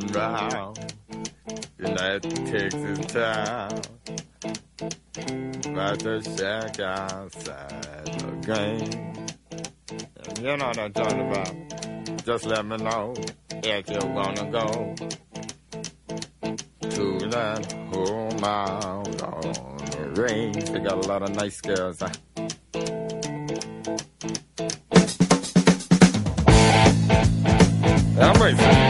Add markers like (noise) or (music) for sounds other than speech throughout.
riding round United takes his time About to shack outside the game. And you know what I'm talking about. Just let me know if you wanna go To that whole out on the range. They got a lot of nice girls? I'm racing.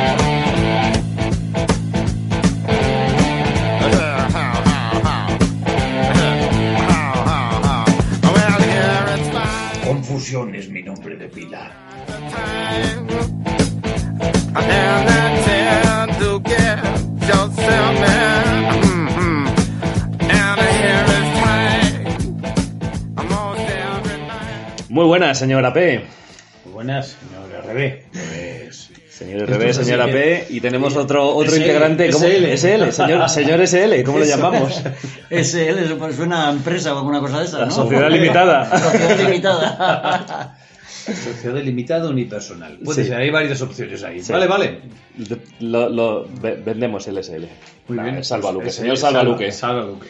Buenas, señora P. Muy buenas, señor RB. Pues, Señor Esto RB, señora que- P. Y tenemos otro, otro SL, integrante. ¿Cómo? SL. SL, señor, (laughs) señor SL, ¿cómo lo llamamos? (laughs) SL, eso parece una empresa o alguna cosa de esas, La ¿no? Sociedad Limitada. Sociedad limitada. (laughs) sociedad limitada unipersonal. Puede Sí. ser, hay varias opciones ahí. Sí. Vale, vale. Lo, lo- ve- vendemos el SL. Muy Nah, bien. Salva Luque. Pues, Señor eh, Salva Luque. Salva Luque.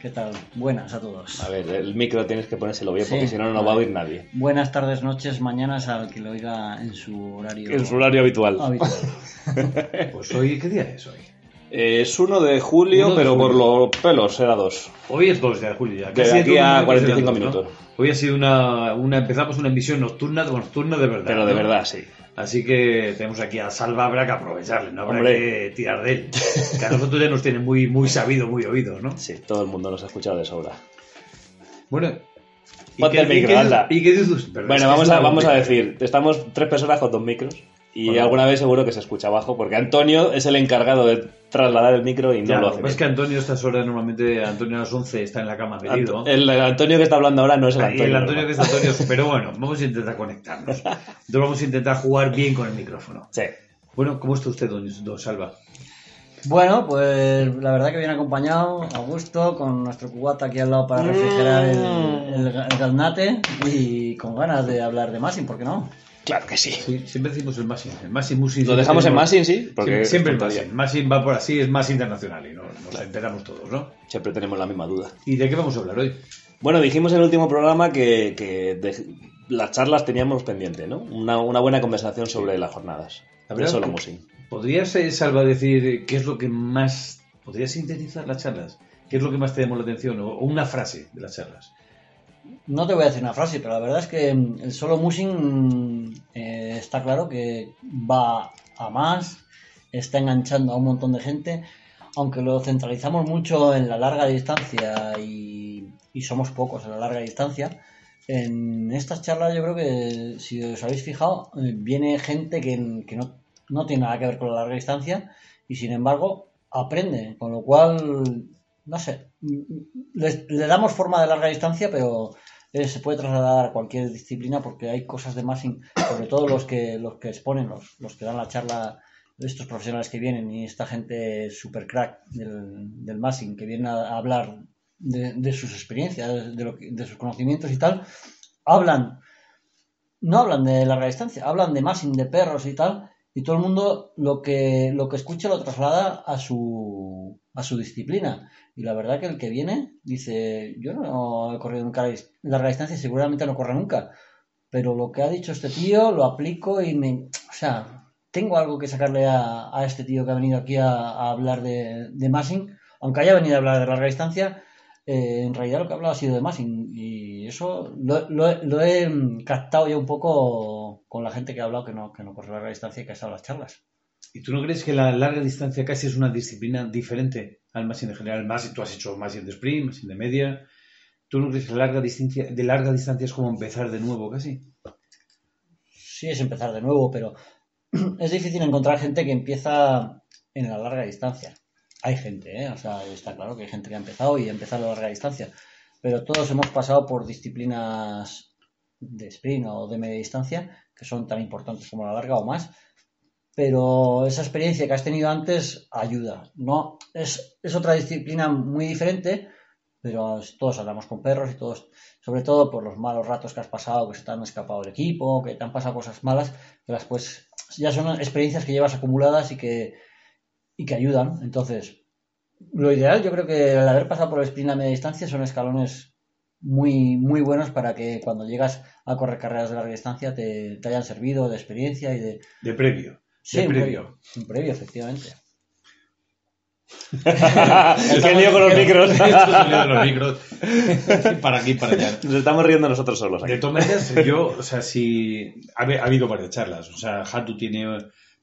¿Qué tal? Buenas a todos. A ver, el micro tienes que ponérselo bien porque Sí. si no, no va a oír nadie. Buenas tardes, noches, mañanas al que lo oiga en su horario En su horario habitual. habitual. (laughs) Pues hoy, ¿qué día es hoy? Eh, es 1 de julio, Uno de pero por los pelos será 2. Hoy es 2 de julio ya. De Casi aquí a mundo 45 será dos, minutos. ¿no? Hoy ha sido una, una. Empezamos una emisión nocturna, nocturna de verdad. Pero de ¿no? verdad, sí. Así que tenemos aquí a Salva, habrá que aprovecharle, no habrá Hombre. que tirar de él. Que a nosotros ya nos tiene muy, muy sabido, muy oído, ¿no? Sí, todo el mundo nos ha escuchado de sobra. Bueno. Ponte el qué- micro, qué- anda. ¿Y qué dices? Bueno, vamos a, vamos a decir, estamos tres personas con dos micros y Bueno. alguna vez seguro que se escucha abajo porque Antonio es el encargado de trasladar el micro y no lo hace. es que bien. Antonio a estas horas, normalmente Antonio a las 11 está en la cama. Ant- el, el Antonio que está hablando ahora no es el Antonio. el Antonio que es Antonio, pero bueno, vamos a intentar conectarnos. Entonces vamos a intentar jugar bien con el micrófono. Sí. Bueno, ¿cómo está usted, don, don Salva? Bueno, pues la verdad que viene acompañado, a gusto, con nuestro cubata aquí al lado para refrigerar el, el, el gaznate y con ganas de hablar de Massing, ¿por qué no? Claro que sí. Sí, siempre decimos el Massin. El Massin Musin. Lo dejamos en Massin, sí, porque siempre el. Massin. Massin va por así, es más internacional y no- nos enteramos todos, ¿no? Siempre tenemos la misma duda. ¿Y de qué vamos a hablar hoy? Bueno, dijimos en el último programa que, que de- las charlas teníamos pendiente, ¿no? Una, una buena conversación sobre las jornadas. La verdad, solo Musin. ¿Podrías, eh, Salva, decir qué es lo que más... ¿Podrías sintetizar las charlas? ¿Qué es lo que más te llamó la atención? O una frase de las charlas. No te voy a decir una frase, pero la verdad es que mm, el solo mushing mm, eh, está claro que va a más, está enganchando a un montón de gente, aunque lo centralizamos mucho en la larga distancia y, y somos pocos en la larga distancia. En estas charlas yo creo que, si os habéis fijado, eh, viene gente que, que no, no tiene nada que ver con la larga distancia y sin embargo aprende, con lo cual, no sé, le, le damos forma de larga distancia, pero eh, se puede trasladar a cualquier disciplina porque hay cosas de Massing, sobre todo los que los que exponen, los, los que dan la charla, estos profesionales que vienen y esta gente super crack del, del Massing que vienen a, hablar de, de sus experiencias, de, lo de sus conocimientos y tal, hablan, no hablan de larga distancia, hablan de Massing, de perros y tal, y todo el mundo lo que, lo que escucha lo traslada a su, a su disciplina. Y la verdad que el que viene dice, yo no he corrido nunca larga distancia, seguramente no corre nunca. Pero lo que ha dicho este tío lo aplico y me... O sea, tengo algo que sacarle a, a este tío que ha venido aquí a, hablar de, de Massing. Aunque haya venido a hablar de larga distancia, eh, en realidad lo que ha hablado ha sido de Massing. Y eso lo, lo he- mm, captado ya un poco con la gente que ha hablado que no, que no corre larga distancia y que ha estado las charlas. ¿Y tú no crees que la larga distancia casi es una disciplina diferente al Massin en general? Massin, tú has hecho Massin de sprint, Massin de media. ¿Tú no crees que la larga distancia, de larga distancia es como empezar de nuevo casi? sí es empezar de nuevo, pero (clears throat) es difícil encontrar gente que empieza en la larga distancia. Hay gente, ¿eh? O sea, está claro que hay gente que ha empezado y ha empezado a la larga distancia. Pero todos hemos pasado por disciplinas de sprint o de media distancia que son tan importantes como la larga o más. Pero esa experiencia que has tenido antes ayuda. No, es, es otra disciplina muy diferente, pero todos hablamos con perros y todos, sobre todo por los malos ratos que has pasado, que se te han escapado del equipo, que te han pasado cosas malas, que las pues ya son experiencias que llevas acumuladas y que, y que ayudan. Entonces, lo ideal, yo creo que al haber pasado por el sprint a media distancia son escalones muy, muy buenos para que cuando llegas a correr carreras de larga distancia te, te hayan servido de experiencia y de... De previo. Sí, de un previo. previo, un previo, efectivamente. (laughs) Qué lío con los micros. Esto es de los micros. para aquí, para allá. Nos estamos riendo nosotros solos De aquí. todas maneras, yo, o sea, si ha, ha habido varias charlas. O sea, Hatu tiene,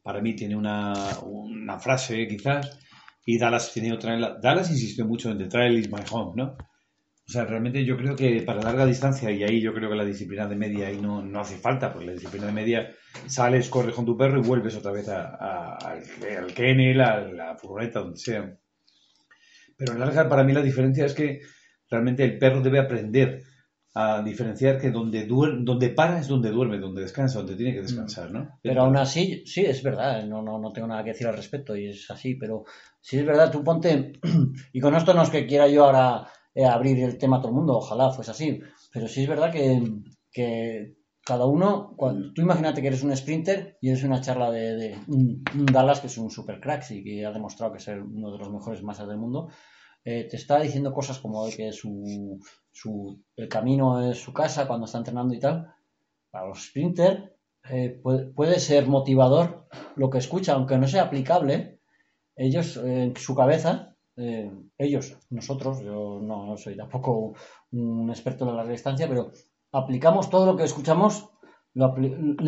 para mí, tiene una, una frase, quizás, y Dallas tiene otra. Dallas insistió mucho en The Trail is my home, ¿no? O sea, realmente yo creo que para larga distancia, y ahí yo creo que la disciplina de media ahí no, no hace falta, porque la disciplina de media sales, corres con tu perro y vuelves otra vez a- a- al, al kennel, a la furgoneta, donde sea. Pero en larga, para mí la diferencia es que realmente el perro debe aprender a diferenciar que donde, duer- donde para es donde duerme, donde descansa, donde tiene que descansar, ¿no? Pero aún así, sí, es verdad, no, no, no tengo nada que decir al respecto y es así, pero sí es verdad, tú ponte, (clears throat) y con esto no es que quiera yo ahora eh, abrir el tema a todo el mundo, ojalá fuese así, pero sí es verdad que, cada uno, cuando, tú imagínate que eres un sprinter y eres una charla de, un, Dallas que es un super crack y que ha demostrado que es uno de los mejores masas del mundo, eh, te está diciendo cosas como que su, su, el camino es su casa cuando está entrenando y tal. Para los sprinters eh, puede, ser motivador lo que escucha, aunque no sea aplicable. Ellos, en su cabeza, eh, ellos, nosotros, yo no, no soy tampoco un experto en la larga distancia, pero aplicamos todo lo que escuchamos, lo,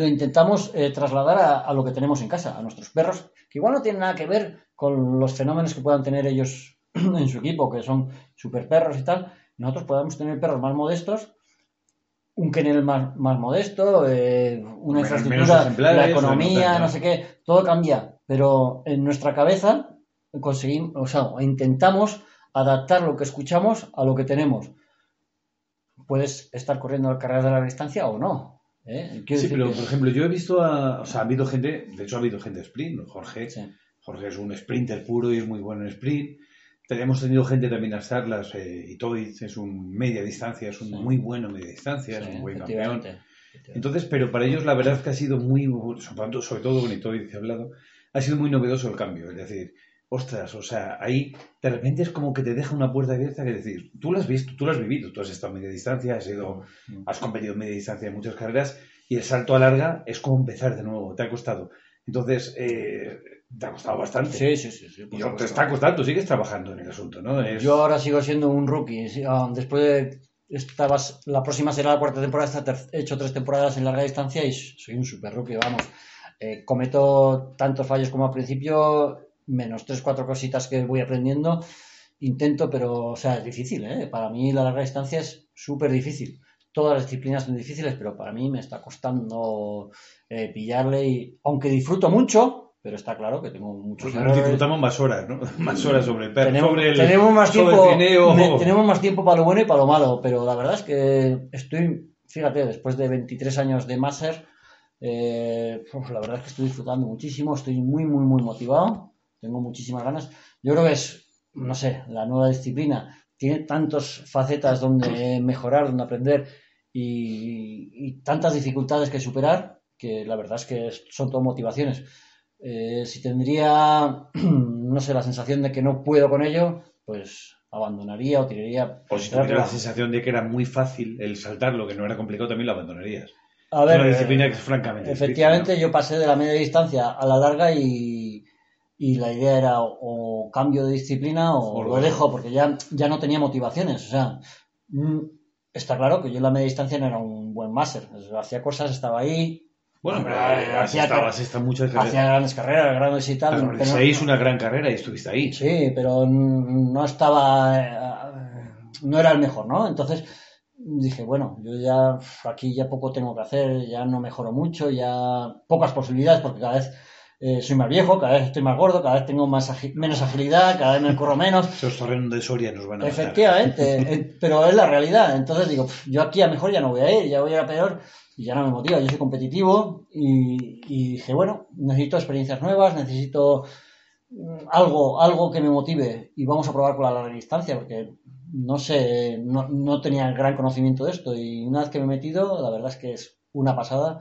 intentamos eh, trasladar a, a lo que tenemos en casa, a nuestros perros, que igual no tienen nada que ver con los fenómenos que puedan tener ellos (clears throat) en su equipo, que son super perros y tal. Nosotros podemos tener perros más modestos, un kennel más, más modesto, eh, una infraestructura, la economía, no no sé qué, todo cambia, pero en nuestra cabeza conseguimos, o sea, intentamos adaptar lo que escuchamos a lo que tenemos. Puedes estar corriendo carreras de larga distancia o no. ¿eh? Sí, pero que- por ejemplo, yo he visto a. O sea, ha habido gente. De hecho, ha habido gente sprint. ¿no? Jorge. sí. Jorge es un sprinter puro y es muy bueno en sprint. Hemos tenido gente también en las charlas. Eh, Itoiz es un media distancia, es un Sí. muy bueno en media distancia, es un buen campeón. Entonces, pero para ellos la verdad es que ha sido muy, sobre todo, sobre todo con Itoiz he hablado, ha sido muy novedoso el cambio. Es decir, ostras, o sea, ahí de repente es como que te deja una puerta abierta que decir, tú lo has visto, tú lo has vivido, tú has estado en media distancia, has ido, Mm. has competido en media distancia en muchas carreras y el salto a larga es como empezar de nuevo, te ha costado. Entonces, eh, te ha costado bastante. Sí, sí, sí. sí, Y te está costando, sigues trabajando en el asunto, ¿no? Es- Yo ahora sigo siendo un rookie. ah, Después de. Estabas, la próxima será la cuarta temporada. He hecho tres temporadas en larga distancia y soy un super rookie, vamos. Eh, cometo tantos fallos como al principio, menos tres, cuatro cositas que voy aprendiendo. Intento, pero, o sea, es difícil, ¿eh? Para mí la larga distancia es súper difícil. Todas las disciplinas son difíciles, pero para mí me está costando eh, pillarle. Y, aunque disfruto mucho, pero está claro que tengo muchos Pues disfrutamos más horas, ¿no? (laughs) Más horas sobre el perro, Tenemos, sobre el, tenemos más sobre tiempo, el trineo. me- tenemos más tiempo para lo bueno y para lo malo, pero la verdad es que estoy, fíjate, después de 23 años de máster, eh, la verdad es que estoy disfrutando muchísimo, estoy muy, muy, muy motivado, tengo muchísimas ganas. Yo creo que es, no sé, la nueva disciplina tiene tantas facetas donde mejorar, donde aprender y, y tantas dificultades que superar, que la verdad es que es- son todo motivaciones. Eh, si tendría, (clears throat) no sé, la sensación de que no puedo con ello, pues abandonaría o tiraría. O si tuviera la sensación de que era muy fácil el saltar, lo que no era complicado, también lo abandonarías. A es ver, una disciplina eh, que es francamente efectivamente difícil, yo pasé de la media distancia a la larga y, y la idea era o, o cambio de disciplina o O lo dejo porque ya, ya no tenía motivaciones. O sea, mm, está claro que yo en la media distancia no era un buen máster. Hacía cosas, estaba ahí, ¿no? Bueno, pero Hombre, has hacía has estado muchas hacía carreras. grandes carreras, grandes y tal. Pero seis una gran carrera y estuviste ahí. Sí, pero no estaba. eh, No era el mejor, ¿no? Entonces dije, bueno, yo ya aquí ya poco tengo que hacer, ya no mejoro mucho, ya pocas posibilidades porque cada vez eh, soy más viejo, cada vez estoy más gordo, cada vez tengo más agi- menos agilidad, cada vez me corro menos. (laughs) Esos terrenos de Soria nos van a. Efectivamente, eh, pero es la realidad. Entonces digo, "Pf, yo aquí a mejor ya no voy a ir, ya voy a ir a peor y ya no me motiva. Yo soy competitivo y, y dije, bueno, necesito experiencias nuevas, necesito mm, algo, algo que me motive y vamos a probar con la larga distancia porque no sé, no, no tenía gran conocimiento de esto y una vez que me he metido, la verdad es que es una pasada.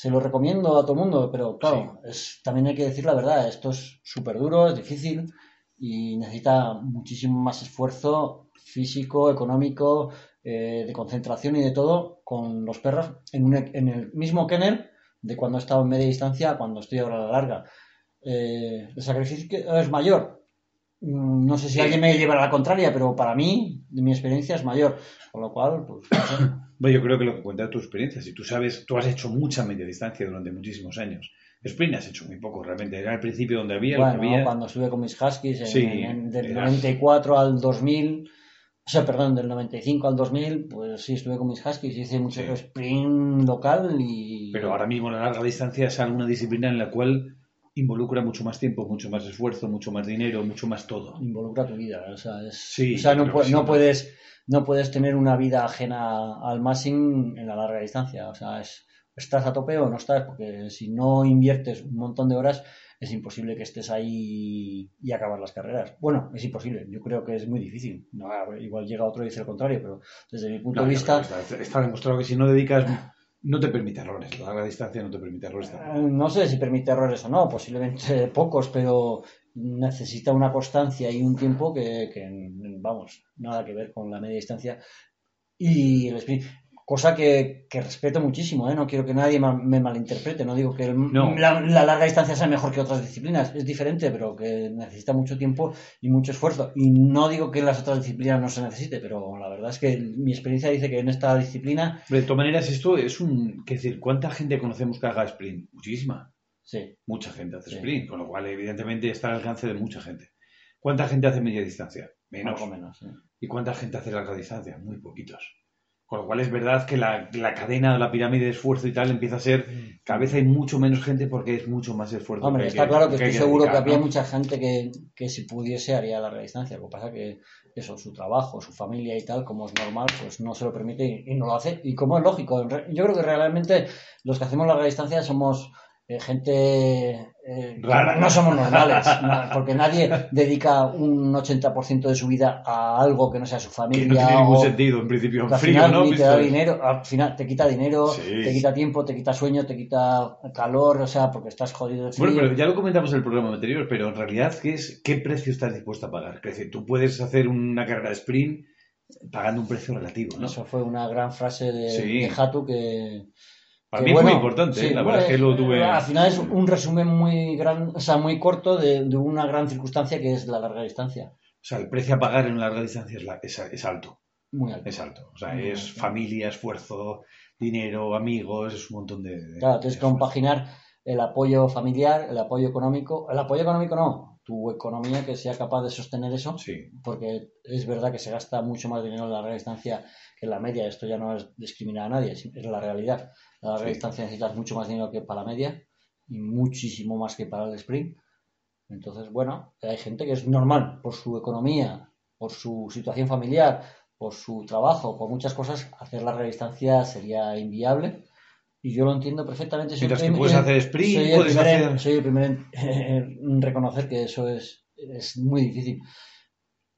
Se lo recomiendo a todo el mundo, pero claro, es, también hay que decir la verdad, esto es súper duro, es difícil y necesita muchísimo más esfuerzo físico, económico, eh, de concentración y de todo con los perros en, un- en el mismo kennel de cuando he estado en media distancia a cuando estoy ahora a la larga. Eh, el sacrificio es mayor. Mm, No sé si alguien me llevará a la contraria, pero para mí, de mi experiencia, es mayor. Con lo cual, pues, no sé. (laughs) Bueno, yo creo que lo que cuenta es tu experiencia. Si tú sabes, tú has hecho mucha media distancia durante muchísimos años. Sprint has hecho muy poco, realmente. Era al principio donde había, Bueno, había. cuando estuve con mis Huskies en- Sí, en- del eras- 94 al 2000, o sea, perdón, del 95 al 2000, pues sí, estuve con mis Huskies, hice mucho Sí. sprint local y... Pero ahora mismo la larga distancia es alguna disciplina en la cual involucra mucho más tiempo, mucho más esfuerzo, mucho más dinero, mucho más todo. involucra tu vida, o sea, es- Sí, o sea, no, puedes no puedes tener una vida ajena al massing en la larga distancia, o sea, es estás a tope o no estás, porque si no inviertes un montón de horas es imposible que estés ahí y acabar las carreras. Bueno, es imposible, yo creo que es muy difícil. No, igual llega otro y dice el contrario, pero desde mi punto No, de vista, está demostrado que si no dedicas, no te permite errores. La larga distancia no te permite errores. Eh, No sé si permite errores o no, posiblemente (laughs) pocos, pero necesita una constancia y un tiempo que, que, vamos, nada que ver con la media distancia y el sprint. Cosa que, que respeto muchísimo, ¿eh? no quiero que nadie ma- me malinterprete, no digo que el- No. la, la larga distancia sea mejor que otras disciplinas, es diferente, pero que necesita mucho tiempo y mucho esfuerzo. Y no digo que en las otras disciplinas no se necesite, pero la verdad es que mi experiencia dice que en esta disciplina, De todas maneras, esto es un... ¿Qué decir? ¿Cuánta gente conocemos que haga sprint? Muchísima. sí, Mucha gente hace Sí. sprint, con lo cual evidentemente está al alcance de mucha gente. ¿Cuánta gente hace media distancia? Menos. algo menos. ¿Y cuánta gente hace larga distancia? Muy poquitos. Con lo cual es verdad que la, la cadena, la pirámide de esfuerzo y tal empieza a ser, cada vez hay mucho menos gente porque es mucho más esfuerzo. Hombre, está claro que estoy seguro que habría ¿no? mucha gente que, que si pudiese haría larga distancia. Lo que pasa que eso, su trabajo, su familia y tal, como es normal, pues no se lo permite y, y no lo hace. Y como es lógico, yo creo que realmente los que hacemos larga distancia somos eh, gente eh, Rara. que no somos normales, (laughs) no, porque nadie dedica un 80% de su vida a algo que no sea su Que familia. no tiene ningún o- sentido, en principio, en que al frío, final ¿no? ni te da dinero, al final te quita dinero, Sí. te quita tiempo, te quita sueño, te quita calor, o sea, porque estás jodido de frío. Bueno, pero ya lo comentamos en el programa anterior, pero en realidad, ¿qué, es, ¿qué precio estás dispuesto a pagar? Es decir, tú puedes hacer una carrera de sprint pagando un precio relativo, ¿no? Eso fue una gran frase de, Sí. de Hatu que. Para que mí es bueno, muy importante, sí, ¿eh? la verdad es que lo tuve... Al final es un resumen muy gran, o sea, muy corto de, de una gran circunstancia que es la larga distancia. O sea, el precio a pagar en una larga distancia es, la- es, es alto, Muy alto. es alto. O sea, Muy es alto. familia, esfuerzo, dinero, amigos, es un montón de... de- Claro, tienes que compaginar el apoyo familiar, el apoyo económico. El apoyo económico no, tu economía que sea capaz de sostener eso. Sí, porque es verdad que se gasta mucho más dinero en la larga distancia que en la media. Esto ya no es discriminar a nadie, es es la realidad. La larga Sí. distancia necesitas mucho más dinero que para la media y muchísimo más que para el sprint. Entonces, bueno, hay gente que es normal por su economía, por su situación familiar, por su trabajo, por muchas cosas, hacer larga distancia sería inviable. Y yo lo entiendo perfectamente. Soy Mientras el que puedes hacer sprint, soy el puedes primer en- hacer- soy el primero en, reconocer que eso es, es muy difícil.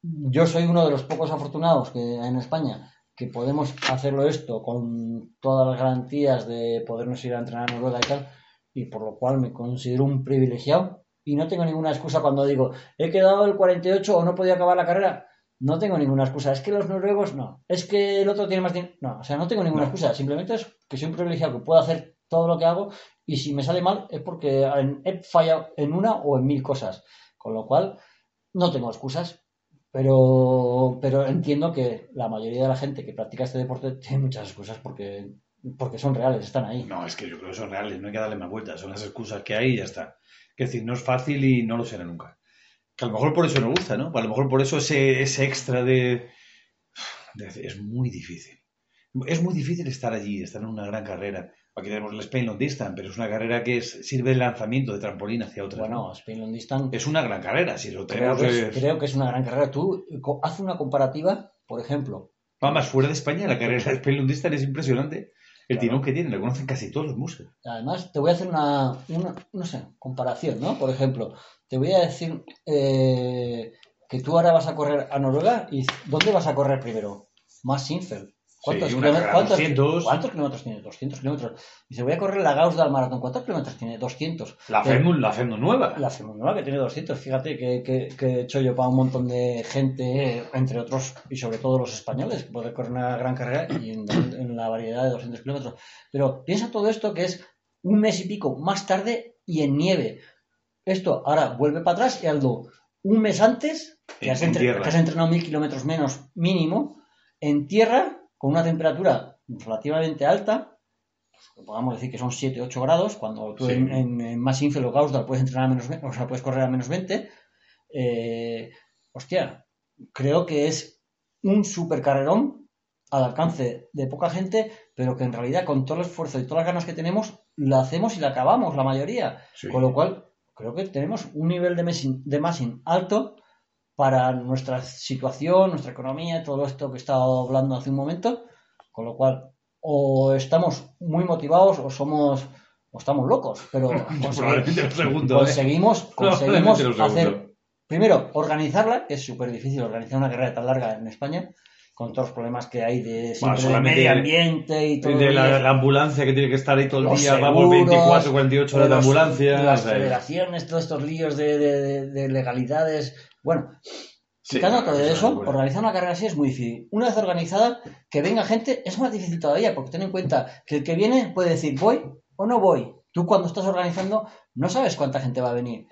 Yo soy uno de los pocos afortunados que hay en España que podemos hacerlo esto con todas las garantías de podernos ir a entrenar a Noruega y tal, y por lo cual me considero un privilegiado y no tengo ninguna excusa cuando digo he quedado el 48 o no podía acabar la carrera. No tengo ninguna excusa. Es que los noruegos no. Es que el otro tiene más dinero. No, o sea, no tengo ninguna No. excusa. Simplemente es que soy un privilegiado que puedo hacer todo lo que hago y si me sale mal es porque en- he fallado en una o en mil cosas. Con lo cual, no tengo excusas. Pero, pero entiendo que la mayoría de la gente que practica este deporte tiene muchas excusas porque, porque son reales, están ahí. No, es que yo creo que son reales, no hay que darle más vueltas, son las excusas que hay y ya está. Es decir, no es fácil y no lo será nunca. Que a lo mejor por eso nos gusta, ¿no? A lo mejor por eso ese, ese extra de... de- Es muy difícil. Es muy difícil estar allí, estar en una gran carrera. Aquí tenemos el Spain Long Distance, pero es una carrera que es- sirve de lanzamiento, de trampolín hacia otras. Bueno, ¿no? Spain Long Distance Es una gran carrera, si lo creo que, es, creo que es una gran carrera. Tú haz una comparativa, por ejemplo. Vamos, fuera de España, la carrera de Spain Long Distance es impresionante. El Claro. tirón que tiene, lo conocen casi todos los museos. Además, te voy a hacer una, una no sé, comparación, ¿no? Por ejemplo, te voy a decir eh, que tú ahora vas a correr a Noruega y ¿dónde vas a correr primero? Más Sinfeld. ¿Cuántos, Sí, kilómetros, cuántos- 200. cuántos kilómetros tiene? 200 kilómetros. Dice, voy a correr la Gauss del maratón. ¿Cuántos kilómetros tiene? 200. La hacemos, la hacemos nueva. La Femunua que tiene 200, fíjate que, que, que he hecho yo para un montón de gente, entre otros, y sobre todo los españoles, poder correr una gran carrera y en, en la variedad de 200 kilómetros. Pero piensa todo esto que es un mes y pico más tarde y en nieve. Esto ahora vuelve para atrás y algo un mes antes, que has, en entre- que has entrenado mil kilómetros menos mínimo, en tierra, con una temperatura relativamente alta, pues, podamos decir que son 7, 8 grados, cuando tú Sí. en, en, en más o Gaussdal puedes entrenar a menos, o sea, puedes correr a menos 20, eh, hostia, creo que es un super carrerón al alcance de poca gente, pero que en realidad con todo el esfuerzo y todas las ganas que tenemos, la hacemos y la acabamos, la mayoría. Sí. Con lo cual, creo que tenemos un nivel de, messing- de massing alto para nuestra situación, nuestra economía, todo esto que he estado hablando hace un momento. Con lo cual, o estamos muy motivados o somos o estamos locos, pero (laughs) segundo, ¿eh? conseguimos, (laughs) conseguimos hacer, primero, organizarla, que es súper difícil organizar una carrera tan larga en España, con todos los problemas que hay de, siempre de medio ambiente y todo. De la, la ambulancia que tiene que estar ahí todo el día, vamos seguros, 24, 48 horas de ambulancia. Las federaciones, todos estos líos de legalidades. Bueno, quitando todo eso, organizar una carrera así es muy difícil. Una vez organizada, que venga gente es más difícil todavía, porque ten en cuenta que el que viene puede decir voy o no voy. Tú cuando estás organizando no sabes cuánta gente va a venir.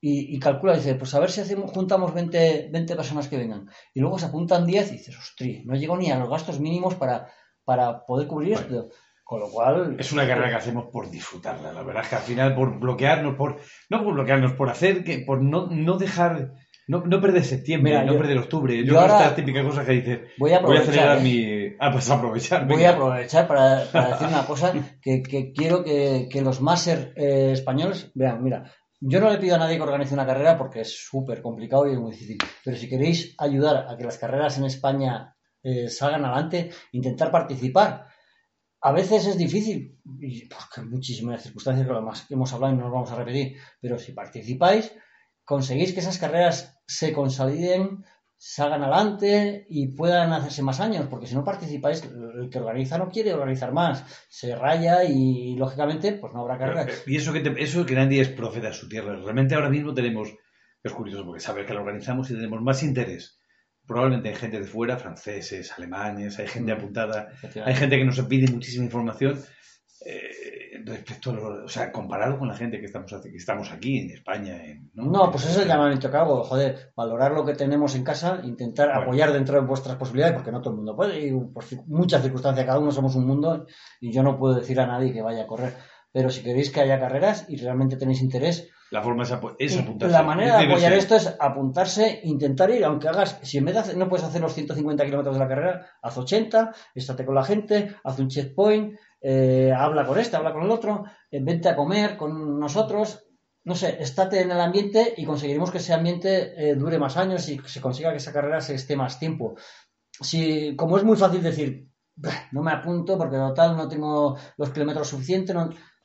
Y, y calcula, dice, pues a ver si hacemos, juntamos 20, 20 personas que vengan. Y luego se apuntan 10 y dices, ostras, no llego ni a los gastos mínimos para, para poder cubrir esto. Con lo cual... Es una carrera que hacemos por disfrutarla. La verdad es que al final por bloquearnos, por no por bloquearnos, por hacer que, por no, no dejar, no, no perder septiembre, Mira, no yo- perder octubre. Yo, yo ahora- esta típica cosa que dices, Voy a voy a ¿eh? mi, ah, pues (laughs) aprovechar. Voy a aprovechar para, para (laughs) decir una cosa que, que quiero que, que los máster eh, españoles vean. Mira, yo no le pido a nadie que organice una carrera porque es súper complicado y es muy difícil. Pero si queréis ayudar a que las carreras en España eh, salgan adelante, intentar participar. A veces es difícil, porque hay muchísimas circunstancias que lo más que hemos hablado y no nos vamos a repetir, pero si participáis, conseguís que esas carreras se consoliden, salgan adelante y puedan hacerse más años, porque si no participáis, el que organiza no quiere organizar más, se raya y lógicamente pues no habrá carreras. Y eso que, te- eso que nadie es profeta en su tierra. Realmente ahora mismo tenemos, es curioso porque sabes que lo organizamos y tenemos más interés. Probablemente hay gente de fuera, franceses, alemanes, hay gente Mm. apuntada, hay gente que nos pide muchísima información. eh, respecto a lo- o sea, comparado con la gente que estamos, que estamos aquí en España. en- No, pues ese es el llamamiento que hago, joder, valorar lo que tenemos en casa, intentar Bueno. apoyar dentro de vuestras posibilidades, porque no todo el mundo puede, y por muchas circunstancias, cada uno somos un mundo, y yo no puedo decir a nadie que vaya a correr. Pero si queréis que haya carreras y realmente tenéis interés, La forma es, apo- es apuntarse. la manera de apoyar ser. esto es apuntarse, intentar ir, aunque hagas, si en vez de hacer, no puedes hacer los 150 kilómetros de la carrera, haz 80, estate con la gente, haz un checkpoint, eh, habla con este, habla con el otro, eh, vente a comer con nosotros, no sé, estate en el ambiente y conseguiremos que ese ambiente eh, dure más años y se consiga que esa carrera se esté más tiempo. Si, como es muy fácil decir, "Bah, no me apunto porque total no tengo los kilómetros suficientes,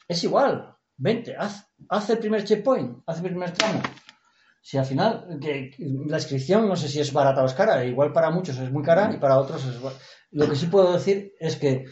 es igual, vente, haz, haz el primer checkpoint, haz el primer tramo. Si al final, la inscripción no sé si es barata o es cara, igual para muchos es muy cara y para otros es... Lo que sí puedo decir es que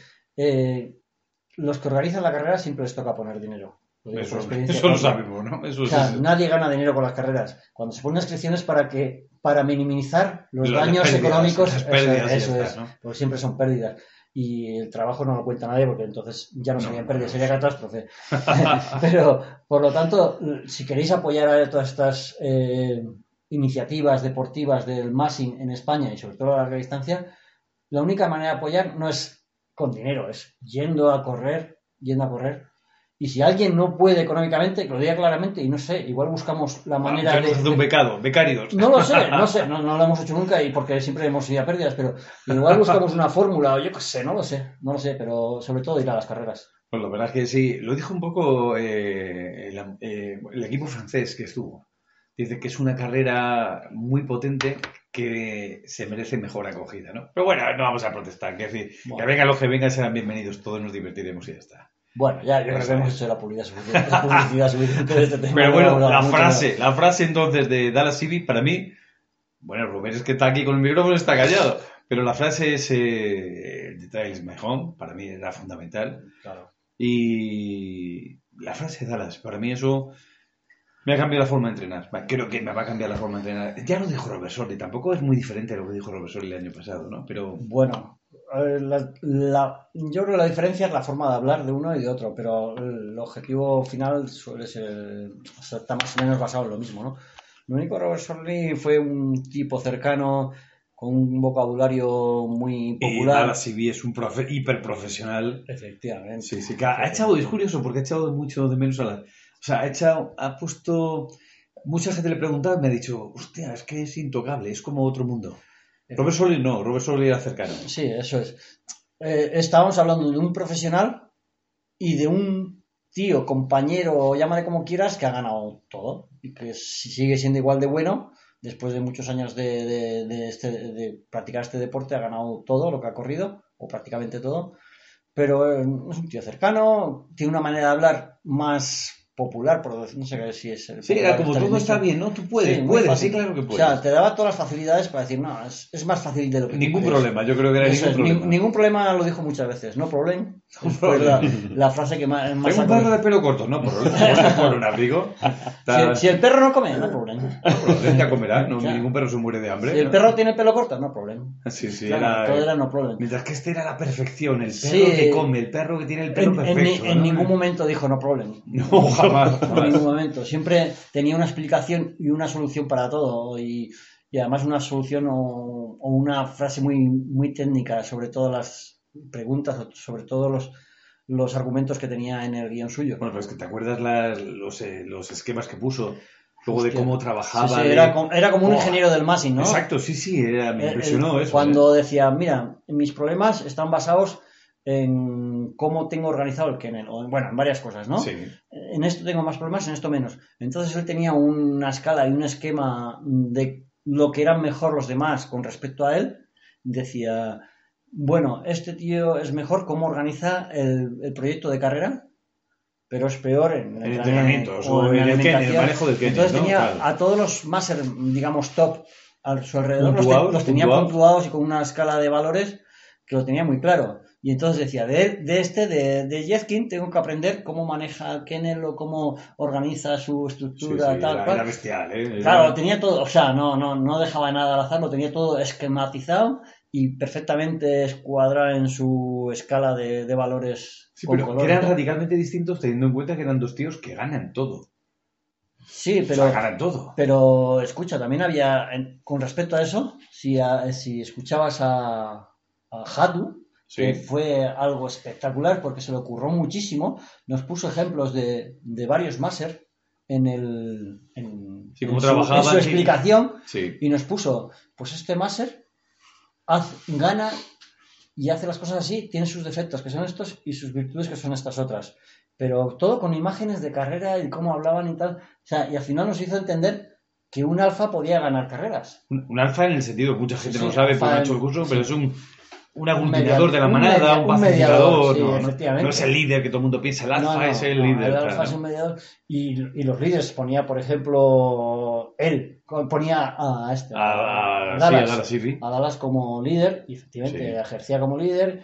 los que organizan la carrera siempre les toca poner dinero. Lo digo Eso, (laughs) eso lo sabemos, ¿no? Eso O sea, nadie gana dinero con las carreras. Cuando se ponen inscripciones para que para minimizar los Las daños pérdidas, económicos, eso- es, ¿no? porque siempre son pérdidas. Y el trabajo no lo cuenta nadie porque entonces ya no No, serían pérdidas, sería catástrofe. (laughs) Pero, por lo tanto, si queréis apoyar a todas estas eh, iniciativas deportivas del massing en España y sobre todo a larga distancia, la única manera de apoyar no es con dinero, es yendo a correr, yendo a correr. Y si alguien no puede económicamente, que lo diga claramente, y no sé, igual buscamos la manera Tenemos que hacer un de... becado, becarios. No lo sé, no sé, (laughs) no, no lo hemos hecho nunca y porque siempre hemos ido a pérdidas, pero igual buscamos una fórmula o yo qué sé, no lo sé, no lo sé, pero sobre todo ir a las carreras. Pues la verdad es que sí, lo dijo un poco eh, el, eh, el equipo francés que estuvo. Dice que es una carrera muy potente que se merece mejor acogida, ¿no? Pero bueno, no vamos a protestar, que decir, Bueno. que vengan los que vengan serán bienvenidos, todos nos divertiremos y ya está. Bueno, ya, yo creo que hemos hecho la publicidad suficiente, la publicidad suficiente de este tema. Pero No bueno, la frase, la frase entonces de Dallas City, para mí, bueno, Rubén es que está aquí con el micrófono está callado, Pero la frase es eh, The trail is my home, para mí era fundamental. Claro. Y la frase de Dallas, para mí eso me ha cambiado la forma de entrenar. Creo que me va a cambiar la forma de entrenar. Ya lo dijo Robert Sordi, tampoco es muy diferente a lo que dijo Robert Sordi el año pasado, ¿no? Pero Bueno, eh, la- la- yo creo que la diferencia es la forma de hablar de uno y de otro, pero el objetivo final suele ser, o sea, está más o menos basado en lo mismo, ¿no? Lo único Robert Sorley fue un tipo cercano, con un vocabulario muy popular. Dallas CB es un profe hiperprofesional. Efectivamente. Sí, sí, que ha ha echado, es curioso porque ha echado mucho de menos a la... O sea, ha echado, ha puesto... Mucha gente le preguntaba y me ha dicho, hostia, es que es intocable, es como otro mundo. Robert Solly no, Robert Solly era cercano. Sí, eso es. Eh, estábamos hablando de un profesional y de un tío, compañero, llámale como quieras, que ha ganado todo y que si- sigue siendo igual de bueno. Después de muchos años de, de- de este- de practicar este deporte, ha ganado todo lo que ha corrido, o prácticamente todo. Pero eh, es un tío cercano, tiene una manera de hablar más popular, por decir, no sé si es el Sí, era como todo está bien, ¿no? Tú puedes, Sí, puedes, sí, claro que O puedes. sea, te daba todas las facilidades para decir, no, es, es más fácil de lo que ningún crees. problema, yo creo que era Eso ningún es, ni- problema. ningún problema lo dijo muchas veces, no problem. (laughs) Fue la, la frase que más, más Tengo un perro de pelo corto, no, por, por, (laughs) un abrigo. si, si el perro no come, no problema. ya comerá, no, Claro. ningún perro se muere de hambre. Si el ¿no? perro tiene pelo corto, no problema. (laughs) Sí, sí, Claro, era... todo era no problem. Mientras que este era la perfección, el perro Sí. que come, el perro que tiene el pelo En, en perfecto. ni- en ¿no? ningún momento dijo no problem. No, jamás. En jamás. ningún momento. Siempre tenía una explicación y una solución para todo. Y, y además una solución o, o una frase muy, muy técnica sobre todas las preguntas, sobre todos los, los argumentos que tenía en el guion suyo. Bueno, pero es que te acuerdas las- los, eh, los esquemas que puso, luego de cómo trabajaba. sí, de- era, como, era como un Oh, ingeniero del MASI, ¿no? Exacto, sí, sí, era, me impresionó eso. Cuando ¿eh? decía, mira, mis problemas están basados en cómo tengo organizado el kennel, o en- bueno, en varias cosas, ¿no? Sí. En esto tengo más problemas, en esto menos. Entonces él tenía una escala y un esquema de lo que eran mejor los demás con respecto a él. Decía, bueno, este tío es mejor cómo organiza el, el proyecto de carrera, pero es peor en el En entrenamiento o en el manejo del kennel, Entonces ¿no? tenía Claro. a todos los máster, digamos, top a su alrededor, los, te- tenía puntuados y con una escala de valores que lo tenía muy claro. Y entonces decía, de, de este, de, de Jeffkin, tengo que aprender cómo maneja el kennel o cómo organiza su Sí, sí, estructura, tal, era, cual. era bestial, ¿eh? Claro, lo tenía todo, o sea, no, no, no dejaba nada al azar, lo tenía todo esquematizado y perfectamente escuadrado en su escala de, de valores Sí, con pero color, que eran ¿no? radicalmente distintos teniendo en cuenta que eran dos tíos que ganan todo. Sí, O pero, sea, ganan todo. pero escucha, también había, en- con respecto a eso, si, a- si escuchabas a, a Hatu, que fue algo espectacular porque se le ocurrió muchísimo, nos puso ejemplos de, de varios máster en el en, Sí, cómo en su, en explicación Sí. y nos puso, pues este máster gana y hace las cosas así, tiene sus defectos que son estos y sus virtudes que son estas otras. Pero todo con imágenes de carrera y cómo hablaban y tal. O sea, y al final nos hizo entender que un alfa podía ganar carreras. Un, un alfa en el sentido, mucha gente Sí, no sabe en- hecho el curso, pero es un, un Un aglutinador media- de la manada, un pacificador. sí, no, no- efectivamente. no es el líder que todo el mundo piensa, el alfa No, es el líder. El claro, alfa es un mediador. Y, y los líderes ponía, por ejemplo, él, ponía a este. A, a, Dallas. sí, a Dallas City. a Dallas como líder, y efectivamente ejercía como líder,